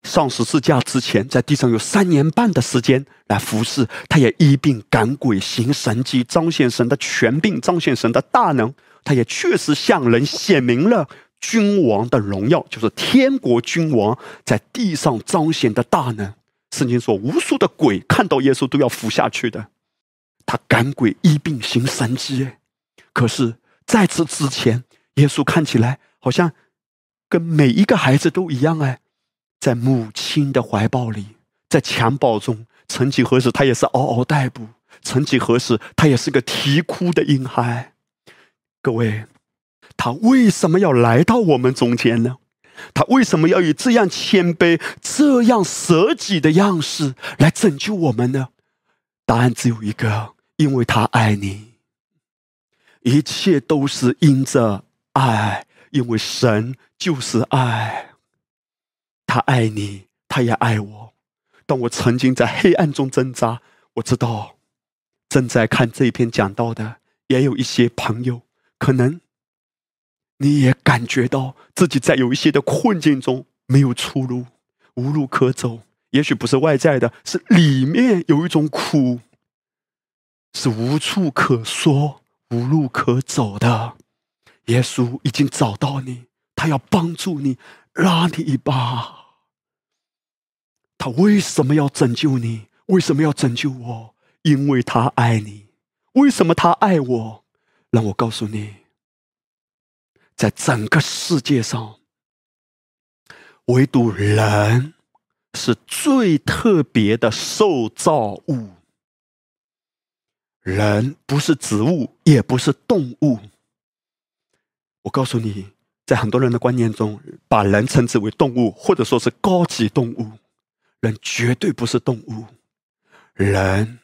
上十字架之前，在地上有三年半的时间来服侍，他也医病赶鬼，行神迹，彰显神的权柄，彰显神的大能。他也确实向人显明了君王的荣耀，就是天国君王在地上彰显的大能。圣经说，无数的鬼看到耶稣都要服下去的。他赶鬼、医病、行神迹，可是。在此之前，耶稣看起来好像跟每一个孩子都一样哎，在母亲的怀抱里，在襁褓中，曾几何时他也是嗷嗷待哺，曾几何时他也是个啼哭的婴孩。各位，他为什么要来到我们中间呢？他为什么要以这样谦卑、这样舍己的样式来拯救我们呢？答案只有一个：因为他爱你。一切都是因着爱，因为神就是爱。他爱你，他也爱我。当我曾经在黑暗中挣扎，我知道正在看这一篇讲到的，也有一些朋友，可能你也感觉到自己在有一些的困境中没有出路，无路可走。也许不是外在的，是里面有一种苦，是无处可说、无路可走的。耶稣已经找到你，他要帮助你，拉你一把。他为什么要拯救你？为什么要拯救我？因为他爱你。为什么他爱我？让我告诉你。在整个世界上，唯独人是最特别的受造物。人不是植物，也不是动物。我告诉你，在很多人的观念中，把人称之为动物，或者说是高级动物。人绝对不是动物，人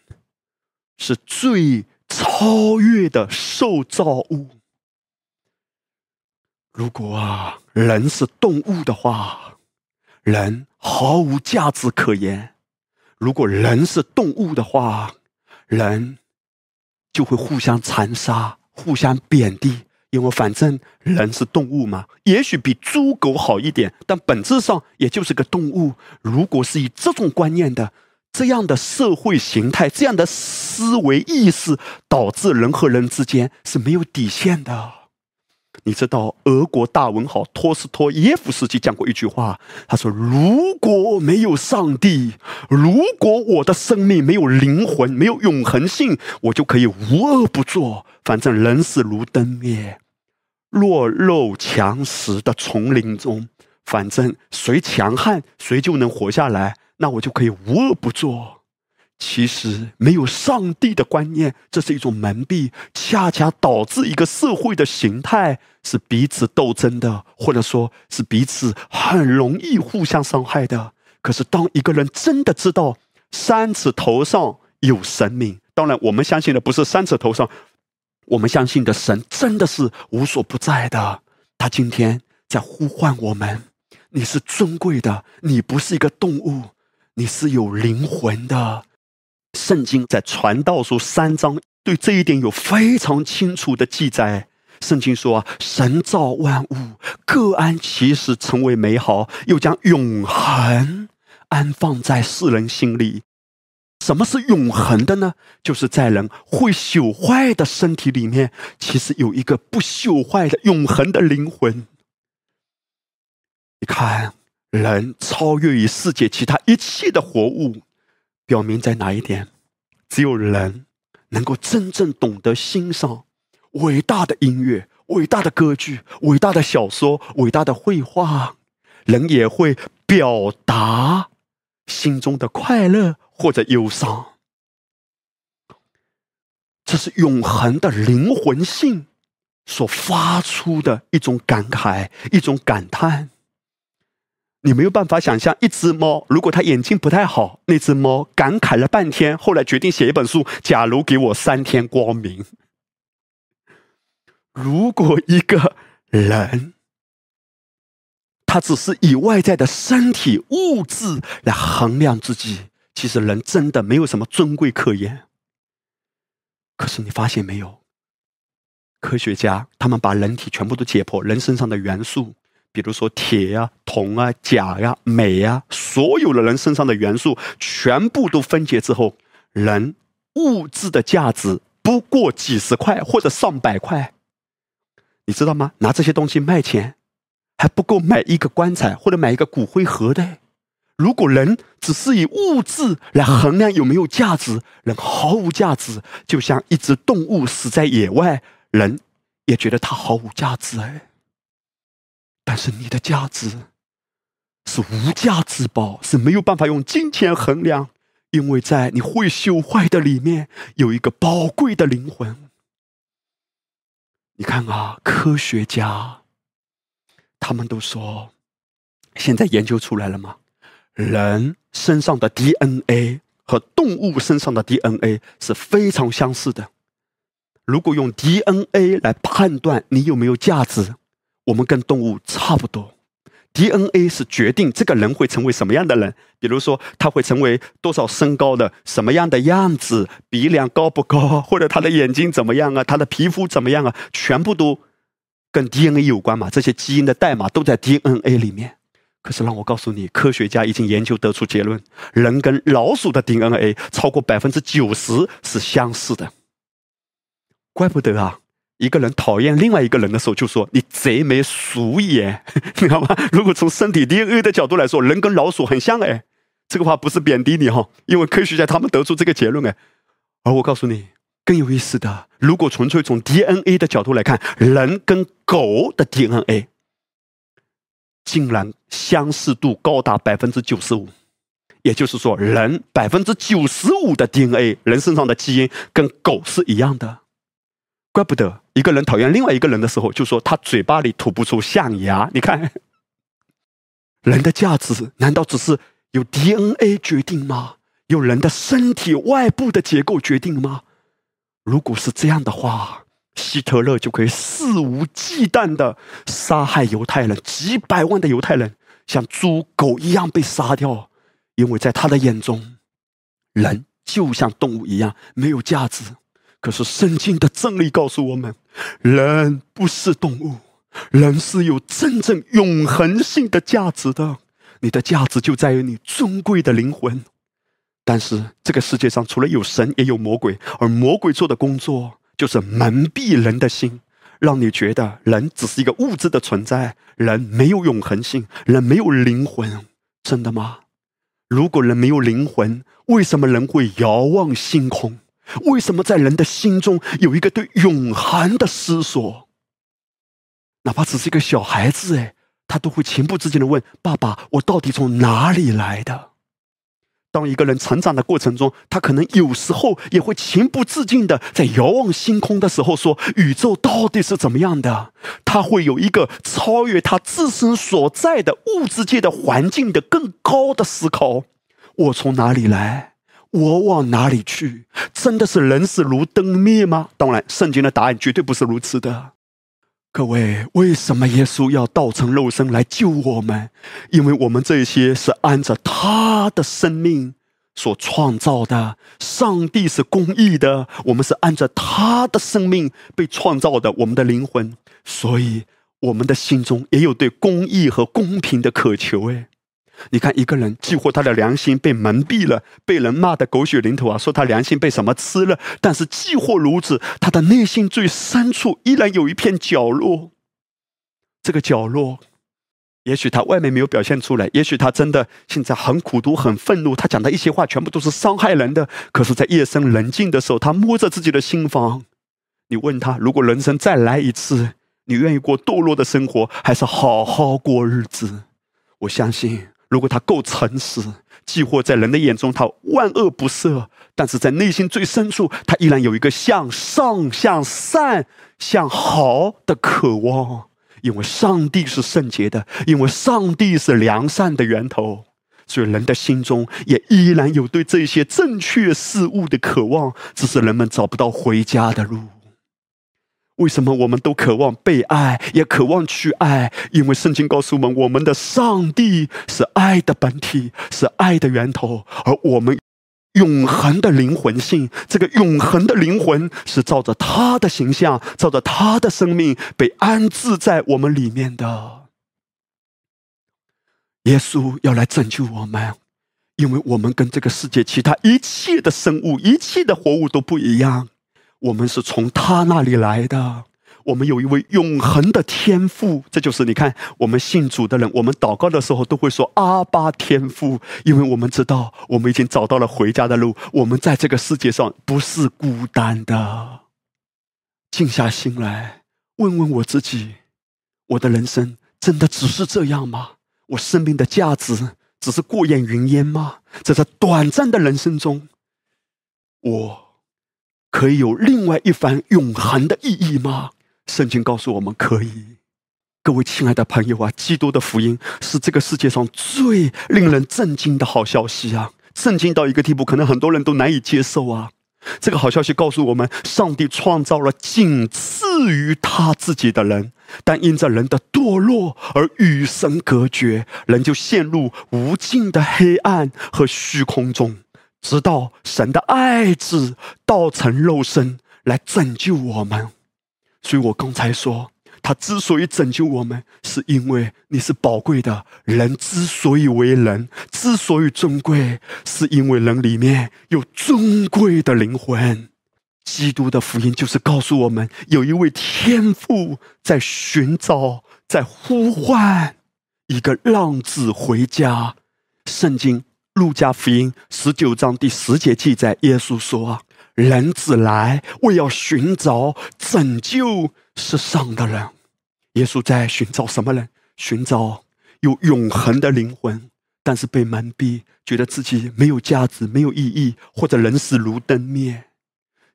是最超越的受造物。如果啊，人是动物的话，人毫无价值可言；如果人是动物的话，人就会互相残杀、互相贬低，因为反正人是动物嘛。也许比猪狗好一点，但本质上也就是个动物。如果是以这种观念的、这样的社会形态、这样的思维意识，导致人和人之间是没有底线的。你知道俄国大文豪托斯托耶夫斯基讲过一句话，他说：“如果没有上帝，如果我的生命没有灵魂、没有永恒性，我就可以无恶不作。反正人死如灯灭，弱肉强食的丛林中，反正谁强悍，谁就能活下来。那我就可以无恶不作。”其实没有上帝的观念，这是一种蒙蔽，恰恰导致一个社会的形态是彼此斗争的，或者说是彼此很容易互相伤害的。可是，当一个人真的知道三尺头上有神明，当然我们相信的不是三尺头上，我们相信的神真的是无所不在的。他今天在呼唤我们：你是尊贵的，你不是一个动物，你是有灵魂的。圣经在传道书三章对这一点有非常清楚的记载。圣经说：“，神造万物，各安其时，成为美好，又将永恒安放在世人心里。什么是永恒的呢？就是在人会朽坏的身体里面，其实有一个不朽坏的永恒的灵魂。你看，人超越于世界其他一切的活物。”表明在哪一点？只有人能够真正懂得欣赏伟大的音乐、伟大的歌剧、伟大的小说、伟大的绘画，人也会表达心中的快乐或者忧伤。这是永恒的灵魂性所发出的一种感慨，一种感叹。你没有办法想象，一只猫如果它眼睛不太好，那只猫感慨了半天，后来决定写一本书。假如给我三天光明，如果一个人他只是以外在的身体物质来衡量自己，其实人真的没有什么尊贵可言。可是你发现没有？科学家他们把人体全部都解剖，人身上的元素。比如说铁呀、铜啊、钾呀、镁呀，所有的人身上的元素全部都分解之后，人物质的价值不过几十块或者上百块，你知道吗？拿这些东西卖钱，还不够买一个棺材或者买一个骨灰盒的。如果人只是以物质来衡量有没有价值，人毫无价值，就像一只动物死在野外，人也觉得它毫无价值哎。但是你的价值是无价之宝，是没有办法用金钱衡量，因为在你会朽坏的里面有一个宝贵的灵魂。你看啊，科学家他们都说，现在研究出来了吗？人身上的 DNA 和动物身上的 DNA 是非常相似的。如果用 DNA 来判断你有没有价值。我们跟动物差不多，DNA 是决定这个人会成为什么样的人。比如说，他会成为多少身高的，什么样的样子，鼻梁高不高，或者他的眼睛怎么样啊，他的皮肤怎么样啊，全部都跟 DNA 有关嘛，这些基因的代码都在 DNA 里面。可是让我告诉你，科学家已经研究得出结论：人跟老鼠的 DNA 超过百分之九十是相似的。怪不得啊，一个人讨厌另外一个人的时候，就说你贼眉鼠眼，你知道吗？如果从身体 DNA 的角度来说，人跟老鼠很像哎。这个话不是贬低你哈，因为科学家他们得出这个结论哎。而我告诉你，更有意思的，如果纯粹从 DNA 的角度来看，人跟狗的 DNA。竟然相似度高达百分之九十五，也就是说，人百分之九十五的 DNA，人身上的基因跟狗是一样的。怪不得一个人讨厌另外一个人的时候，就说他嘴巴里吐不出象牙。你看，人的价值难道只是由 DNA 决定吗？由人的身体外部的结构决定吗？如果是这样的话，希特勒就可以肆无忌惮的杀害犹太人，几百万的犹太人像猪狗一样被杀掉，因为在他的眼中，人就像动物一样没有价值。可是圣经的真理告诉我们，人不是动物，人是有真正永恒性的价值的。你的价值就在于你尊贵的灵魂。但是这个世界上除了有神，也有魔鬼，而魔鬼做的工作。就是蒙蔽人的心，让你觉得人只是一个物质的存在，人没有永恒性，人没有灵魂，真的吗？如果人没有灵魂，为什么人会遥望星空？为什么在人的心中有一个对永恒的思索？哪怕只是一个小孩子，哎，他都会情不自禁的问：“爸爸，我到底从哪里来的？”当一个人成长的过程中，他可能有时候也会情不自禁的在遥望星空的时候说：“宇宙到底是怎么样的？”他会有一个超越他自身所在的物质界的环境的更高的思考：我从哪里来？我往哪里去？真的是人死如灯灭吗？当然，圣经的答案绝对不是如此的。各位，为什么耶稣要道成肉身来救我们？因为我们这些是按着他的生命所创造的。上帝是公义的，我们是按着他的生命被创造的。我们的灵魂，所以我们的心中也有对公义和公平的渴求。哎。你看，一个人几乎他的良心被蒙蔽了，被人骂得狗血淋头啊，说他良心被什么吃了。但是，既或如此，他的内心最深处依然有一片角落。这个角落，也许他外面没有表现出来，也许他真的现在很苦毒、很愤怒。他讲的一些话全部都是伤害人的。可是，在夜深人静的时候，他摸着自己的心房，你问他：如果人生再来一次，你愿意过堕落的生活，还是好好过日子？我相信。如果他够诚实，既或在人的眼中他万恶不赦，但是在内心最深处，他依然有一个向上、向善、向好的渴望。因为上帝是圣洁的，因为上帝是良善的源头，所以人的心中也依然有对这些正确事物的渴望，只是人们找不到回家的路。为什么我们都渴望被爱，也渴望去爱？因为圣经告诉我们，我们的上帝是爱的本体，是爱的源头，而我们永恒的灵魂性，这个永恒的灵魂是照着他的形象，照着他的生命被安置在我们里面的。耶稣要来拯救我们，因为我们跟这个世界其他一切的生物、一切的活物都不一样。我们是从他那里来的，我们有一位永恒的天父，这就是你看，我们信主的人，我们祷告的时候都会说阿巴天父，因为我们知道我们已经找到了回家的路，我们在这个世界上不是孤单的。静下心来，问问我自己，我的人生真的只是这样吗？我生命的价值只是过眼云烟吗？在这短暂的人生中，我。可以有另外一番永恒的意义吗？圣经告诉我们可以。各位亲爱的朋友啊，基督的福音是这个世界上最令人震惊的好消息啊！震惊到一个地步，可能很多人都难以接受啊！这个好消息告诉我们，上帝创造了仅次于他自己的人，但因着人的堕落而与神隔绝，人就陷入无尽的黑暗和虚空中。直到神的爱子道成肉身来拯救我们，所以我刚才说，他之所以拯救我们，是因为你是宝贵的。人之所以为人，之所以尊贵，是因为人里面有尊贵的灵魂。基督的福音就是告诉我们，有一位天父在寻找，在呼唤一个浪子回家。圣经路加福音十九章第十节记载，耶稣说：“人子来，为要寻找拯救世上的人。”耶稣在寻找什么人？寻找有永恒的灵魂，但是被蒙蔽，觉得自己没有价值、没有意义，或者人死如灯灭。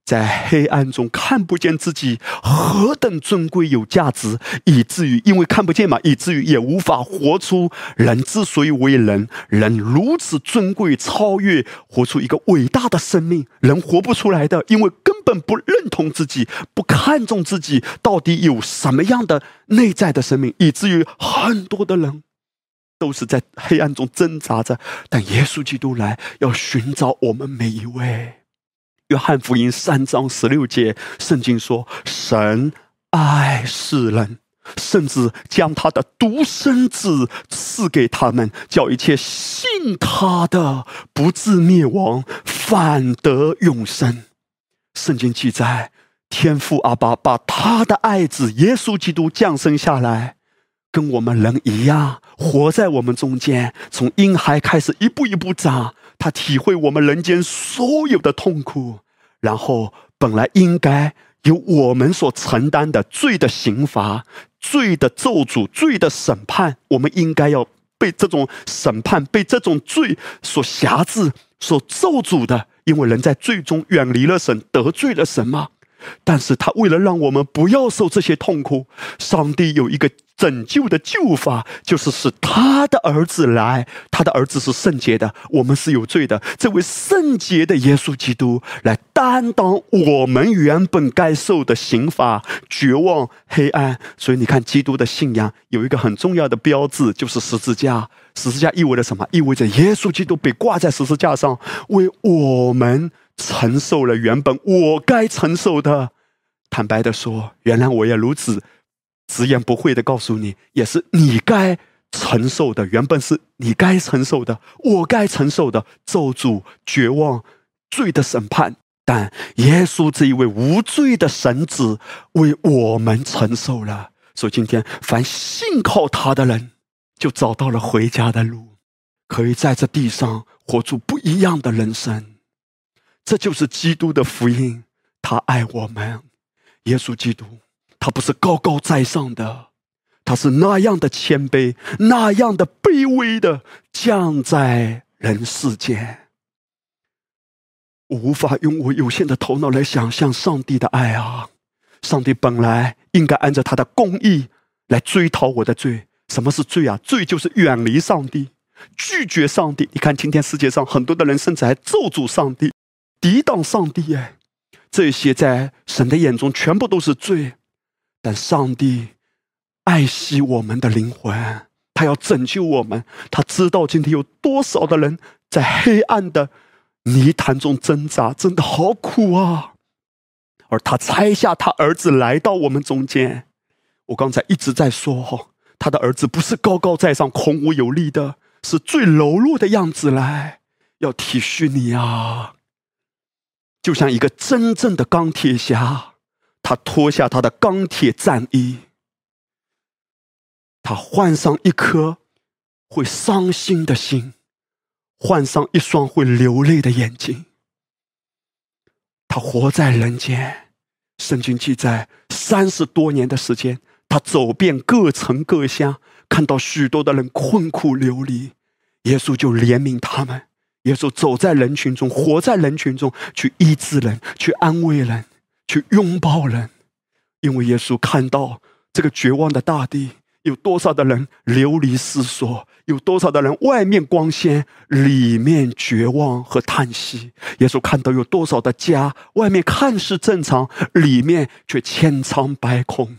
在黑暗中看不见自己何等尊贵有价值，以至于因为看不见嘛，以至于也无法活出人之所以为人，人如此尊贵超越，活出一个伟大的生命，人活不出来的，因为根本不认同自己，不看重自己到底有什么样的内在的生命，以至于很多的人都是在黑暗中挣扎着，但耶稣基督来要寻找我们每一位。约翰福音三章十六节，圣经说：“神爱世人，甚至将他的独生子赐给他们，叫一切信他的不至灭亡，反得永生。”圣经记载，天父阿爸把他的爱子耶稣基督降生下来，跟我们人一样，活在我们中间，从婴孩开始一步一步长。他体会我们人间所有的痛苦，然后本来应该由我们所承担的罪的刑罚、罪的咒诅、罪的审判，我们应该要被这种审判、被这种罪所辖制、所咒诅的，因为人在最终远离了神，得罪了神嘛。但是他为了让我们不要受这些痛苦，上帝有一个拯救的救法，就是使他的儿子来。他的儿子是圣洁的，我们是有罪的。这位圣洁的耶稣基督来担当我们原本该受的刑罚、绝望、黑暗。所以你看，基督的信仰有一个很重要的标志，就是十字架。十字架意味着什么？意味着耶稣基督被挂在十字架上，为我们。承受了原本我该承受的，坦白的说，原来我也如此直言不讳的告诉你，也是你该承受的，原本是你该承受的，我该承受的咒诅、绝望、罪的审判。但耶稣这一位无罪的神子为我们承受了，所以今天凡信靠他的人，就找到了回家的路，可以在这地上活出不一样的人生。这就是基督的福音，他爱我们。耶稣基督，他不是高高在上的，他是那样的谦卑，那样的卑微的降在人世间。我无法用我有限的头脑来想象上帝的爱啊！上帝本来应该按照他的公义来追讨我的罪。什么是罪啊？罪就是远离上帝，拒绝上帝。你看，今天世界上很多的人甚至还咒诅上帝。抵挡上帝哎，这些在神的眼中全部都是罪，但上帝爱惜我们的灵魂，他要拯救我们。他知道今天有多少的人在黑暗的泥潭中挣扎，真的好苦啊！而他拆下他儿子来到我们中间。我刚才一直在说，他的儿子不是高高在上、孔武有力的，是最柔弱的样子来，要体恤你啊。就像一个真正的钢铁侠，他脱下他的钢铁战衣，他换上一颗会伤心的心，换上一双会流泪的眼睛。他活在人间，圣经记载三十多年的时间，他走遍各城各乡，看到许多的人困苦流离，耶稣就怜悯他们。耶稣走在人群中，活在人群中，去医治人，去安慰人，去拥抱人。因为耶稣看到这个绝望的大地，有多少的人流离失所，有多少的人外面光鲜，里面绝望和叹息。耶稣看到有多少的家，外面看似正常，里面却千疮百孔。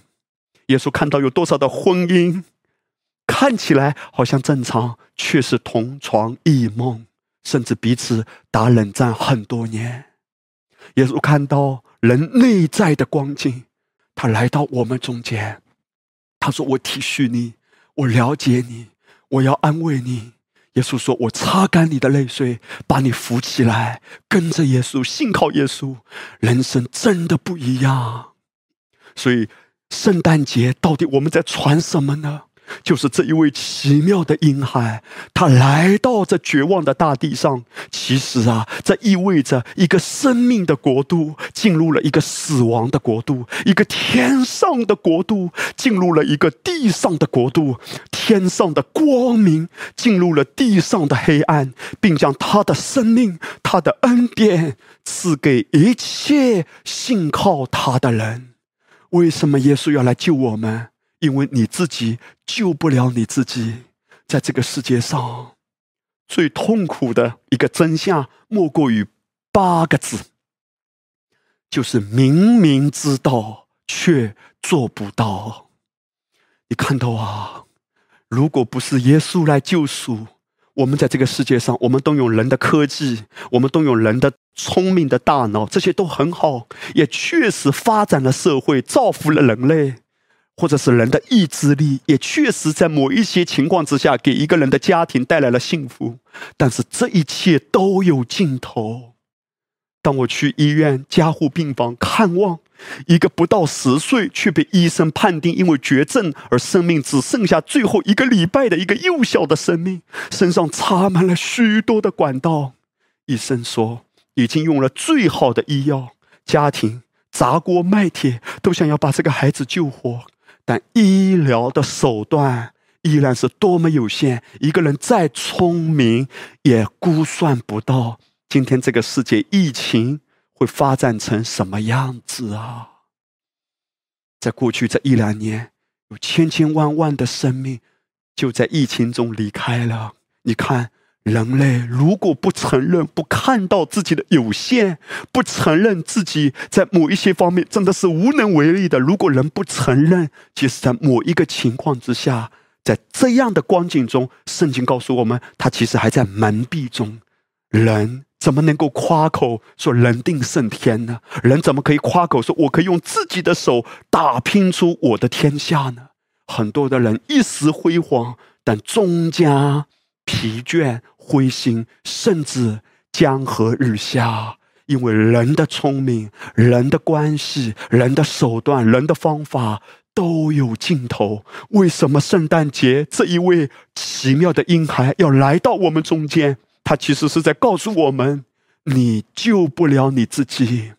耶稣看到有多少的婚姻，看起来好像正常，却是同床异梦。甚至彼此打冷战很多年，耶稣看到人内在的光景，他来到我们中间，他说：“我体恤你，我了解你，我要安慰你。”耶稣说：“我擦干你的泪水，把你扶起来，跟着耶稣，信靠耶稣，人生真的不一样。”所以，圣诞节到底我们在传什么呢？就是这一位奇妙的婴孩，他来到这绝望的大地上。其实啊，这意味着一个生命的国度进入了一个死亡的国度，一个天上的国度进入了一个地上的国度。天上的光明进入了地上的黑暗，并将他的生命、他的恩典赐给一切信靠他的人。为什么耶稣要来救我们？因为你自己救不了你自己，在这个世界上，最痛苦的一个真相莫过于八个字，就是明明知道却做不到。你看到啊，如果不是耶稣来救赎我们，在这个世界上，我们动用人的科技，我们动用人的聪明的大脑，这些都很好，也确实发展了社会，造福了人类。或者是人的意志力，也确实在某一些情况之下，给一个人的家庭带来了幸福。但是这一切都有尽头。当我去医院加护病房看望一个不到十岁却被医生判定因为绝症而生命只剩下最后一个礼拜的一个幼小的生命，身上插满了许多的管道，医生说已经用了最好的医药，家庭砸锅卖铁都想要把这个孩子救活。但医疗的手段依然是多么有限，一个人再聪明也估算不到今天这个世界疫情会发展成什么样子啊！在过去这一两年，有千千万万的生命就在疫情中离开了。你看。人类如果不承认、不看到自己的有限，不承认自己在某一些方面真的是无能为力的，如果人不承认，即使在某一个情况之下，在这样的光景中，圣经告诉我们，他其实还在蒙蔽中。人怎么能够夸口说人定胜天呢？人怎么可以夸口说我可以用自己的手打拼出我的天下呢？很多的人一时辉煌，但终将疲倦。灰心，甚至江河日下，因为人的聪明、人的关系、人的手段、人的方法都有尽头。为什么圣诞节这一位奇妙的婴孩要来到我们中间？他其实是在告诉我们：你救不了你自己。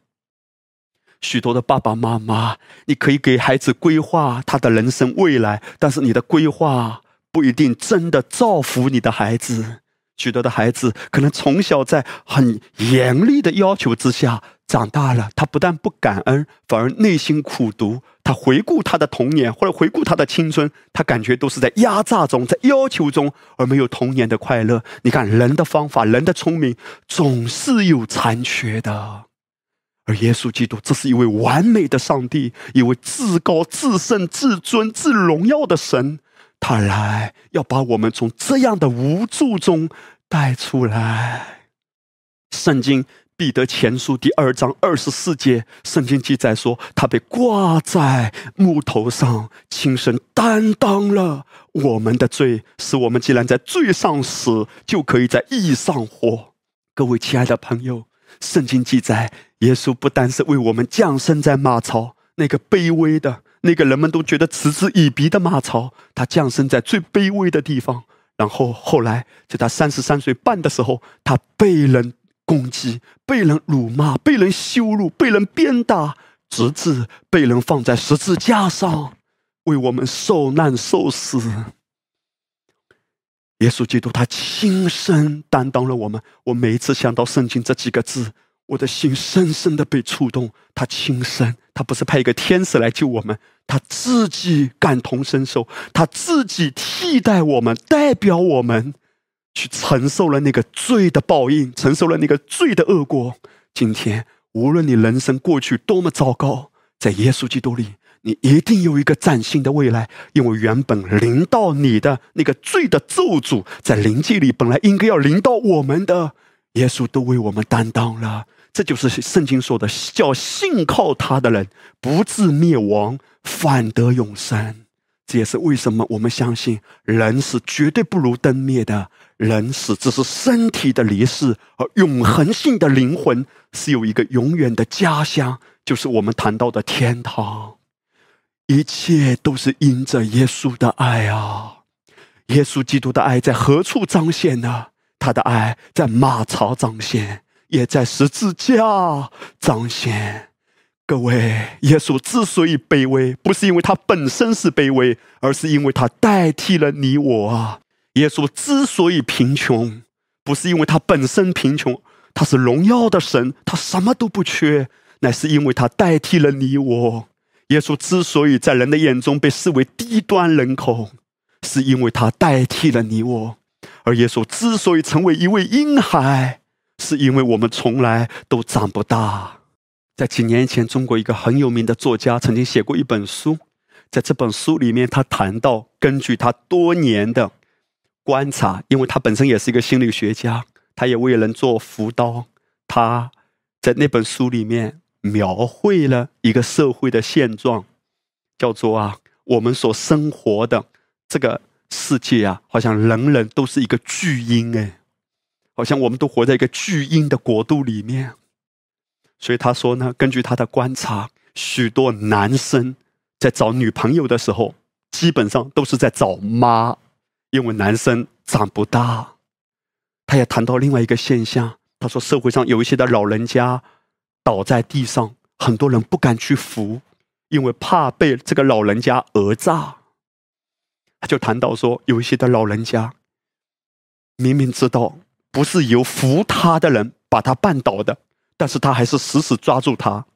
许多的爸爸妈妈，你可以给孩子规划他的人生未来，但是你的规划不一定真的造福你的孩子。许多的孩子可能从小在很严厉的要求之下长大了，他不但不感恩，反而内心苦读。他回顾他的童年，或者回顾他的青春，他感觉都是在压榨中，在要求中，而没有童年的快乐。你看，人的方法，人的聪明，总是有残缺的。而耶稣基督，这是一位完美的上帝，一位至高、至圣、至尊、至荣耀的神。他来要把我们从这样的无助中带出来。圣经彼得前书第二章二十四节，圣经记载说，他被挂在木头上，亲身担当了我们的罪，使我们既然在罪上死，就可以在义上活。各位亲爱的朋友，圣经记载，耶稣不单是为我们降生在马槽那个卑微的。那个人们都觉得嗤之以鼻的马槽，他降生在最卑微的地方，然后后来在他三十三岁半的时候，他被人攻击、被人辱骂、被人羞辱、被人鞭打，直至被人放在十字架上，为我们受难受死。耶稣基督他亲身担当了我们。我每一次想到圣经这几个字。我的心深深的被触动，他亲身，他不是派一个天使来救我们，他自己感同身受，他自己替代我们，代表我们，去承受了那个罪的报应，承受了那个罪的恶果。今天，无论你人生过去多么糟糕，在耶稣基督里，你一定有一个崭新的未来，因为原本临到你的那个罪的咒诅，在灵界里本来应该要临到我们的，耶稣都为我们担当了。这就是圣经说的，叫信靠他的人不至灭亡，反得永生。这也是为什么我们相信人是绝对不如灯灭的，人死只是身体的离世，而永恒性的灵魂是有一个永远的家乡，就是我们谈到的天堂。一切都是因着耶稣的爱啊！耶稣基督的爱在何处彰显呢？他的爱在马槽彰显，也在十字架彰显。各位，耶稣之所以卑微，不是因为他本身是卑微，而是因为他代替了你我啊！耶稣之所以贫穷，不是因为他本身贫穷，他是荣耀的神，他什么都不缺，乃是因为他代替了你我。耶稣之所以在人的眼中被视为低端人口，是因为他代替了你我；而耶稣之所以成为一位婴孩，是因为我们从来都长不大。在几年前，中国一个很有名的作家曾经写过一本书，在这本书里面，他谈到根据他多年的观察，因为他本身也是一个心理学家，他也为人做辅导，他在那本书里面描绘了一个社会的现状，叫做啊，我们所生活的这个世界啊，好像人人都是一个巨婴哎，好像我们都活在一个巨婴的国度里面。所以他说呢，根据他的观察，许多男生在找女朋友的时候，基本上都是在找妈，因为男生长不大。他也谈到另外一个现象，他说社会上有一些的老人家倒在地上，很多人不敢去扶，因为怕被这个老人家讹诈。他就谈到说，有一些的老人家明明知道不是由扶他的人把他绊倒的。但是他还是死死抓住他，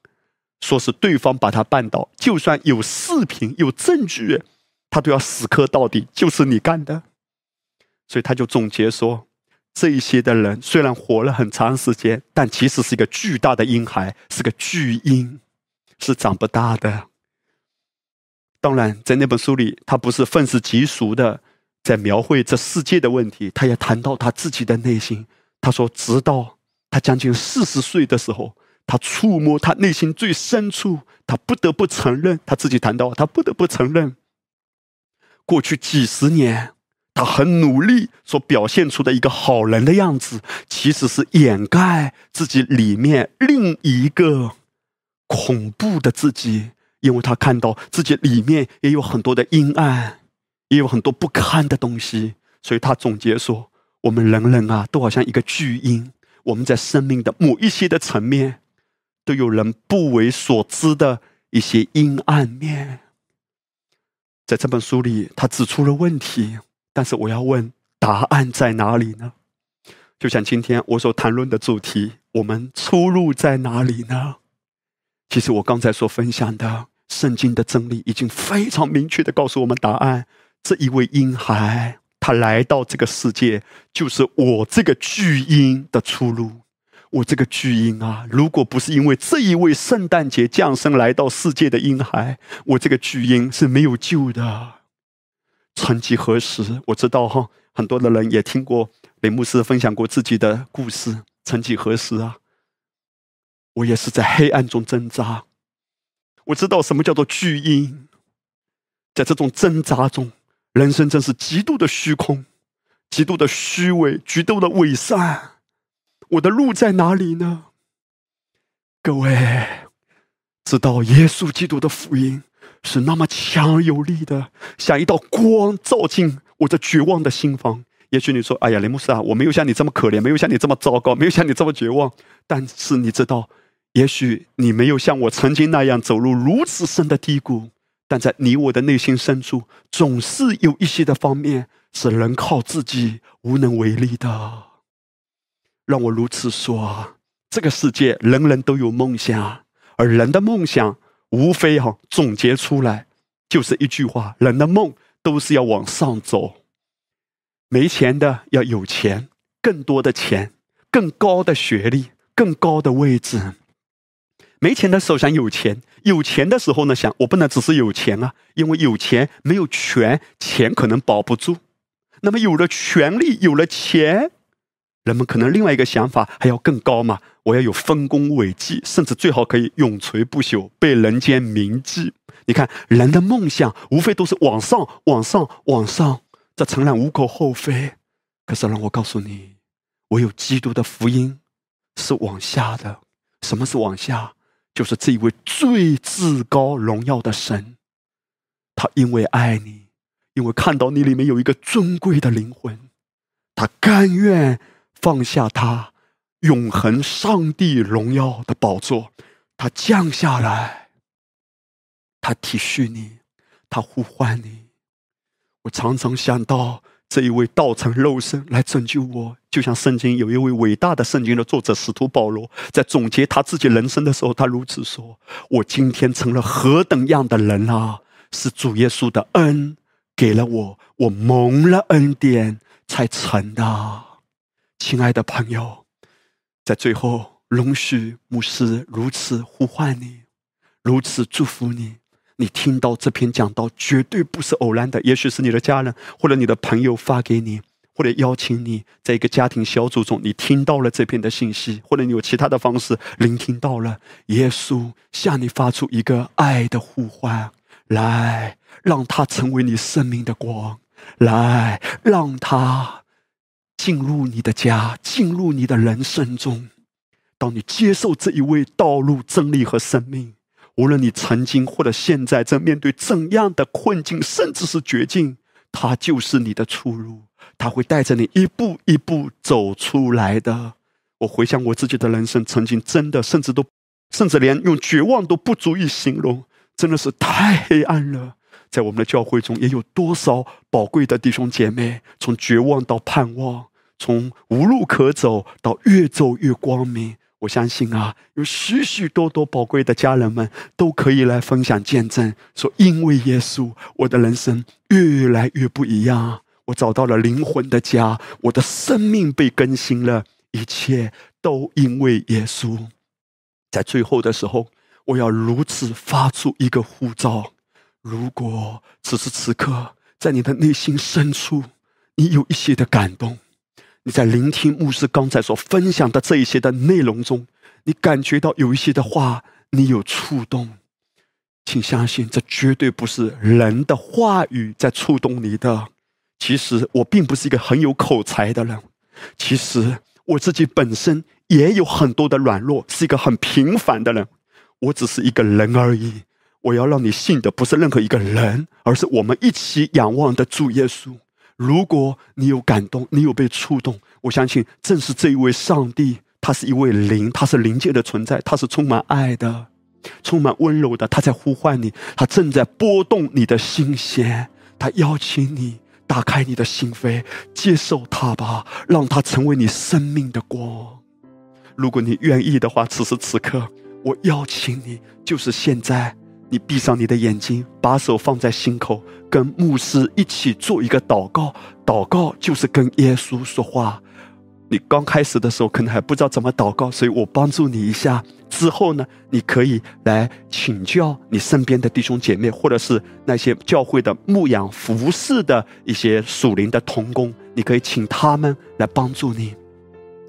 说是对方把他绊倒，就算有视频有证据，他都要死磕到底，就是你干的。所以他就总结说，这一些的人虽然活了很长时间，但其实是一个巨大的婴孩，是个巨婴，是长不大的。当然，在那本书里，他不是愤世嫉俗的在描绘这世界的问题，他也谈到他自己的内心。他说，直到。他将近四十岁的时候，他触摸他内心最深处，他不得不承认，他自己谈到，他不得不承认，过去几十年，他很努力所表现出的一个好人的样子，其实是掩盖自己里面另一个恐怖的自己，因为他看到自己里面也有很多的阴暗，也有很多不堪的东西，所以他总结说：我们人人啊，都好像一个巨婴。我们在生命的某一些的层面，都有人不为所知的一些阴暗面。在这本书里，他指出了问题，但是我要问：答案在哪里呢？就像今天我所谈论的主题，我们出路在哪里呢？其实我刚才所分享的圣经的真理，已经非常明确的告诉我们答案：这一位婴孩。他来到这个世界，就是我这个巨婴的出路。我这个巨婴啊，如果不是因为这一位圣诞节降生来到世界的婴孩，我这个巨婴是没有救的。曾几何时，我知道哈，很多的人也听过雷牧师分享过自己的故事。曾几何时啊，我也是在黑暗中挣扎。我知道什么叫做巨婴，在这种挣扎中。人生真是极度的虚空，极度的虚伪，极度的伪善。我的路在哪里呢？各位，知道耶稣基督的福音是那么强而有力的，像一道光照进我这绝望的心房。也许你说：“哎呀，雷姆斯啊，我没有像你这么可怜，没有像你这么糟糕，没有像你这么绝望。”但是你知道，也许你没有像我曾经那样走入如此深的低谷。但在你我的内心深处，总是有一些的方面是人靠自己无能为力的。让我如此说：这个世界人人都有梦想，而人的梦想无非哈总结出来就是一句话：人的梦都是要往上走。没钱的要有钱，更多的钱，更高的学历，更高的位置。没钱的时候想有钱，有钱的时候呢想我不能只是有钱啊，因为有钱没有权，钱可能保不住。那么有了权利，有了钱，人们可能另外一个想法还要更高嘛，我要有丰功伟绩，甚至最好可以永垂不朽，被人间铭记。你看，人的梦想无非都是往上、往上、往上，这诚然无可厚非。可是让我告诉你，我有基督的福音是往下的。什么是往下？就是这位最至高荣耀的神，他因为爱你，因为看到你里面有一个尊贵的灵魂，他甘愿放下他永恒上帝荣耀的宝座，他降下来，他体恤你，他呼唤你。我常常想到。这一位道成肉身来拯救我，就像圣经有一位伟大的圣经的作者使徒保罗，在总结他自己人生的时候，他如此说：“我今天成了何等样的人啊！是主耶稣的恩给了我，我蒙了恩典才成的。”亲爱的朋友，在最后，容许牧师如此呼唤你，如此祝福你。你听到这篇讲道，绝对不是偶然的。也许是你的家人或者你的朋友发给你，或者邀请你，在一个家庭小组中，你听到了这篇的信息，或者你有其他的方式聆听到了。耶稣向你发出一个爱的呼唤，来，让他成为你生命的光，来，让他进入你的家，进入你的人生中。当你接受这一位道路、真理和生命。无论你曾经或者现在正面对怎样的困境，甚至是绝境，它就是你的出路。它会带着你一步一步走出来的。我回想我自己的人生，曾经真的甚至都，甚至连用绝望都不足以形容，真的是太黑暗了。在我们的教会中，也有多少宝贵的弟兄姐妹，从绝望到盼望，从无路可走到越走越光明。我相信啊，有许许多多宝贵的家人们都可以来分享见证，说因为耶稣，我的人生越来越不一样。我找到了灵魂的家，我的生命被更新了，一切都因为耶稣。在最后的时候，我要如此发出一个呼召：如果此时此刻在你的内心深处，你有一些的感动。你在聆听牧师刚才所分享的这一些的内容中，你感觉到有一些的话，你有触动，请相信，这绝对不是人的话语在触动你的。其实我并不是一个很有口才的人，其实我自己本身也有很多的软弱，是一个很平凡的人，我只是一个人而已。我要让你信的不是任何一个人，而是我们一起仰望的主耶稣。如果你有感动，你有被触动，我相信正是这一位上帝，他是一位灵，他是灵界的存在，他是充满爱的，充满温柔的，他在呼唤你，他正在拨动你的心弦，他邀请你打开你的心扉，接受他吧，让他成为你生命的光。如果你愿意的话，此时此刻，我邀请你，就是现在。你闭上你的眼睛，把手放在心口，跟牧师一起做一个祷告。祷告就是跟耶稣说话。你刚开始的时候可能还不知道怎么祷告，所以我帮助你一下。之后呢，你可以来请教你身边的弟兄姐妹，或者是那些教会的牧养服侍的一些属灵的童工，你可以请他们来帮助你。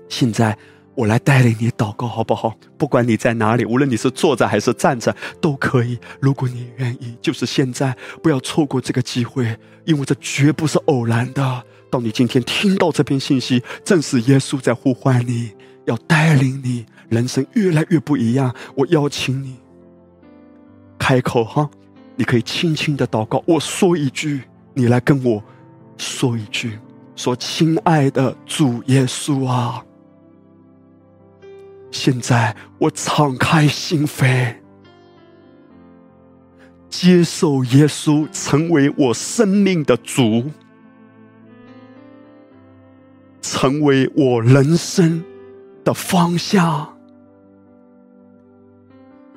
现在。我来带领你祷告，好不好？不管你在哪里，无论你是坐着还是站着，都可以。如果你愿意，就是现在，不要错过这个机会，因为这绝不是偶然的。当你今天听到这篇信息，正是耶稣在呼唤你，要带领你人生越来越不一样。我邀请你开口哈，你可以轻轻的祷告。我说一句，你来跟我说一句，说：“亲爱的主耶稣啊。”现在我敞开心扉，接受耶稣成为我生命的主，成为我人生的方向。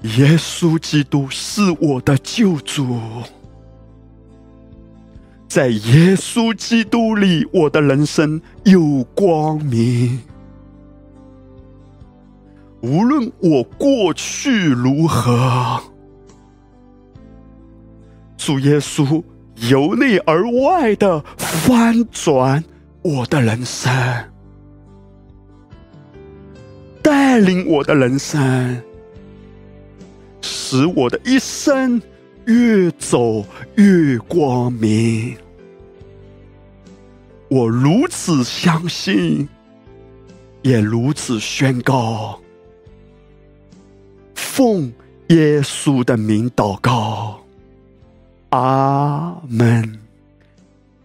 耶稣基督是我的救主，在耶稣基督里，我的人生有光明。无论我过去如何，主耶稣由内而外的翻转我的人生，带领我的人生，使我的一生越走越光明。我如此相信，也如此宣告。奉耶稣的名祷告，阿门，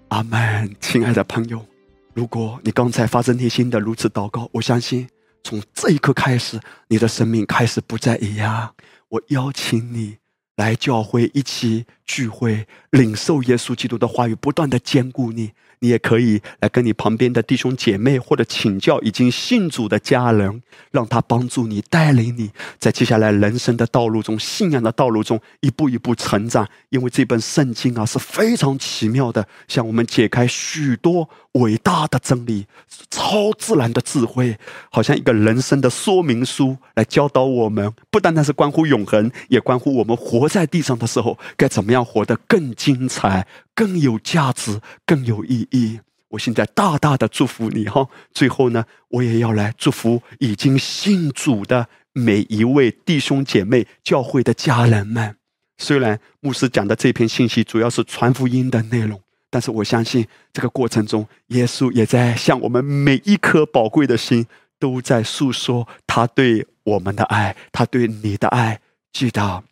阿门。亲爱的朋友，如果你刚才发自内心的如此祷告，我相信从这一刻开始，你的生命开始不再一样。我邀请你。来教会一起聚会，领受耶稣基督的话语，不断的兼顾你。你也可以来跟你旁边的弟兄姐妹，或者请教已经信主的家人，让他帮助你带领你，在接下来人生的道路中、信仰的道路中一步一步成长。因为这本圣经啊是非常奇妙的，向我们解开许多伟大的真理、超自然的智慧，好像一个人生的说明书，来教导我们，不单单是关乎永恒，也关乎我们活在地上的时候该怎么样活得更精彩。更有价值，更有意义。我现在大大的祝福你哈！最后呢，我也要来祝福已经信主的每一位弟兄姐妹、教会的家人们。虽然牧师讲的这篇信息主要是传福音的内容，但是我相信这个过程中，耶稣也在向我们每一颗宝贵的心都在诉说他对我们的爱，他对你的爱。记得。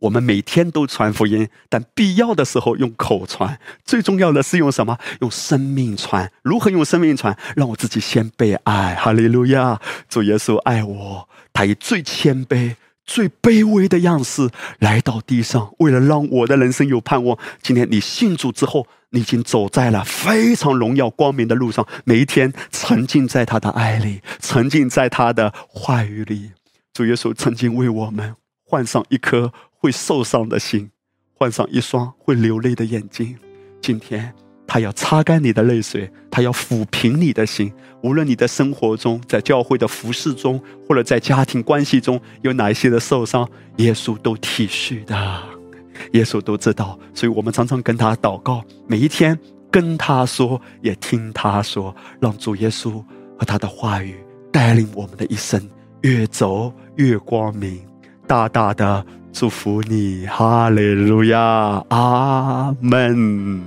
我们每天都传福音，但必要的时候用口传。最重要的是用什么？用生命传。如何用生命传？让我自己先被爱。哈利路亚！主耶稣爱我，他以最谦卑、最卑微的样式来到地上，为了让我的人生有盼望。今天你信主之后，你已经走在了非常荣耀光明的路上。每一天沉浸在他的爱里，沉浸在他的话语里。主耶稣曾经为我们换上一颗。会受伤的心，换上一双会流泪的眼睛。今天，他要擦干你的泪水，他要抚平你的心。无论你的生活中，在教会的服饰中，或者在家庭关系中有哪一些的受伤，耶稣都体恤的，耶稣都知道。所以我们常常跟他祷告，每一天跟他说，也听他说，让主耶稣和他的话语带领我们的一生越走越光明，大大的。祝福你，哈利路亚，阿门。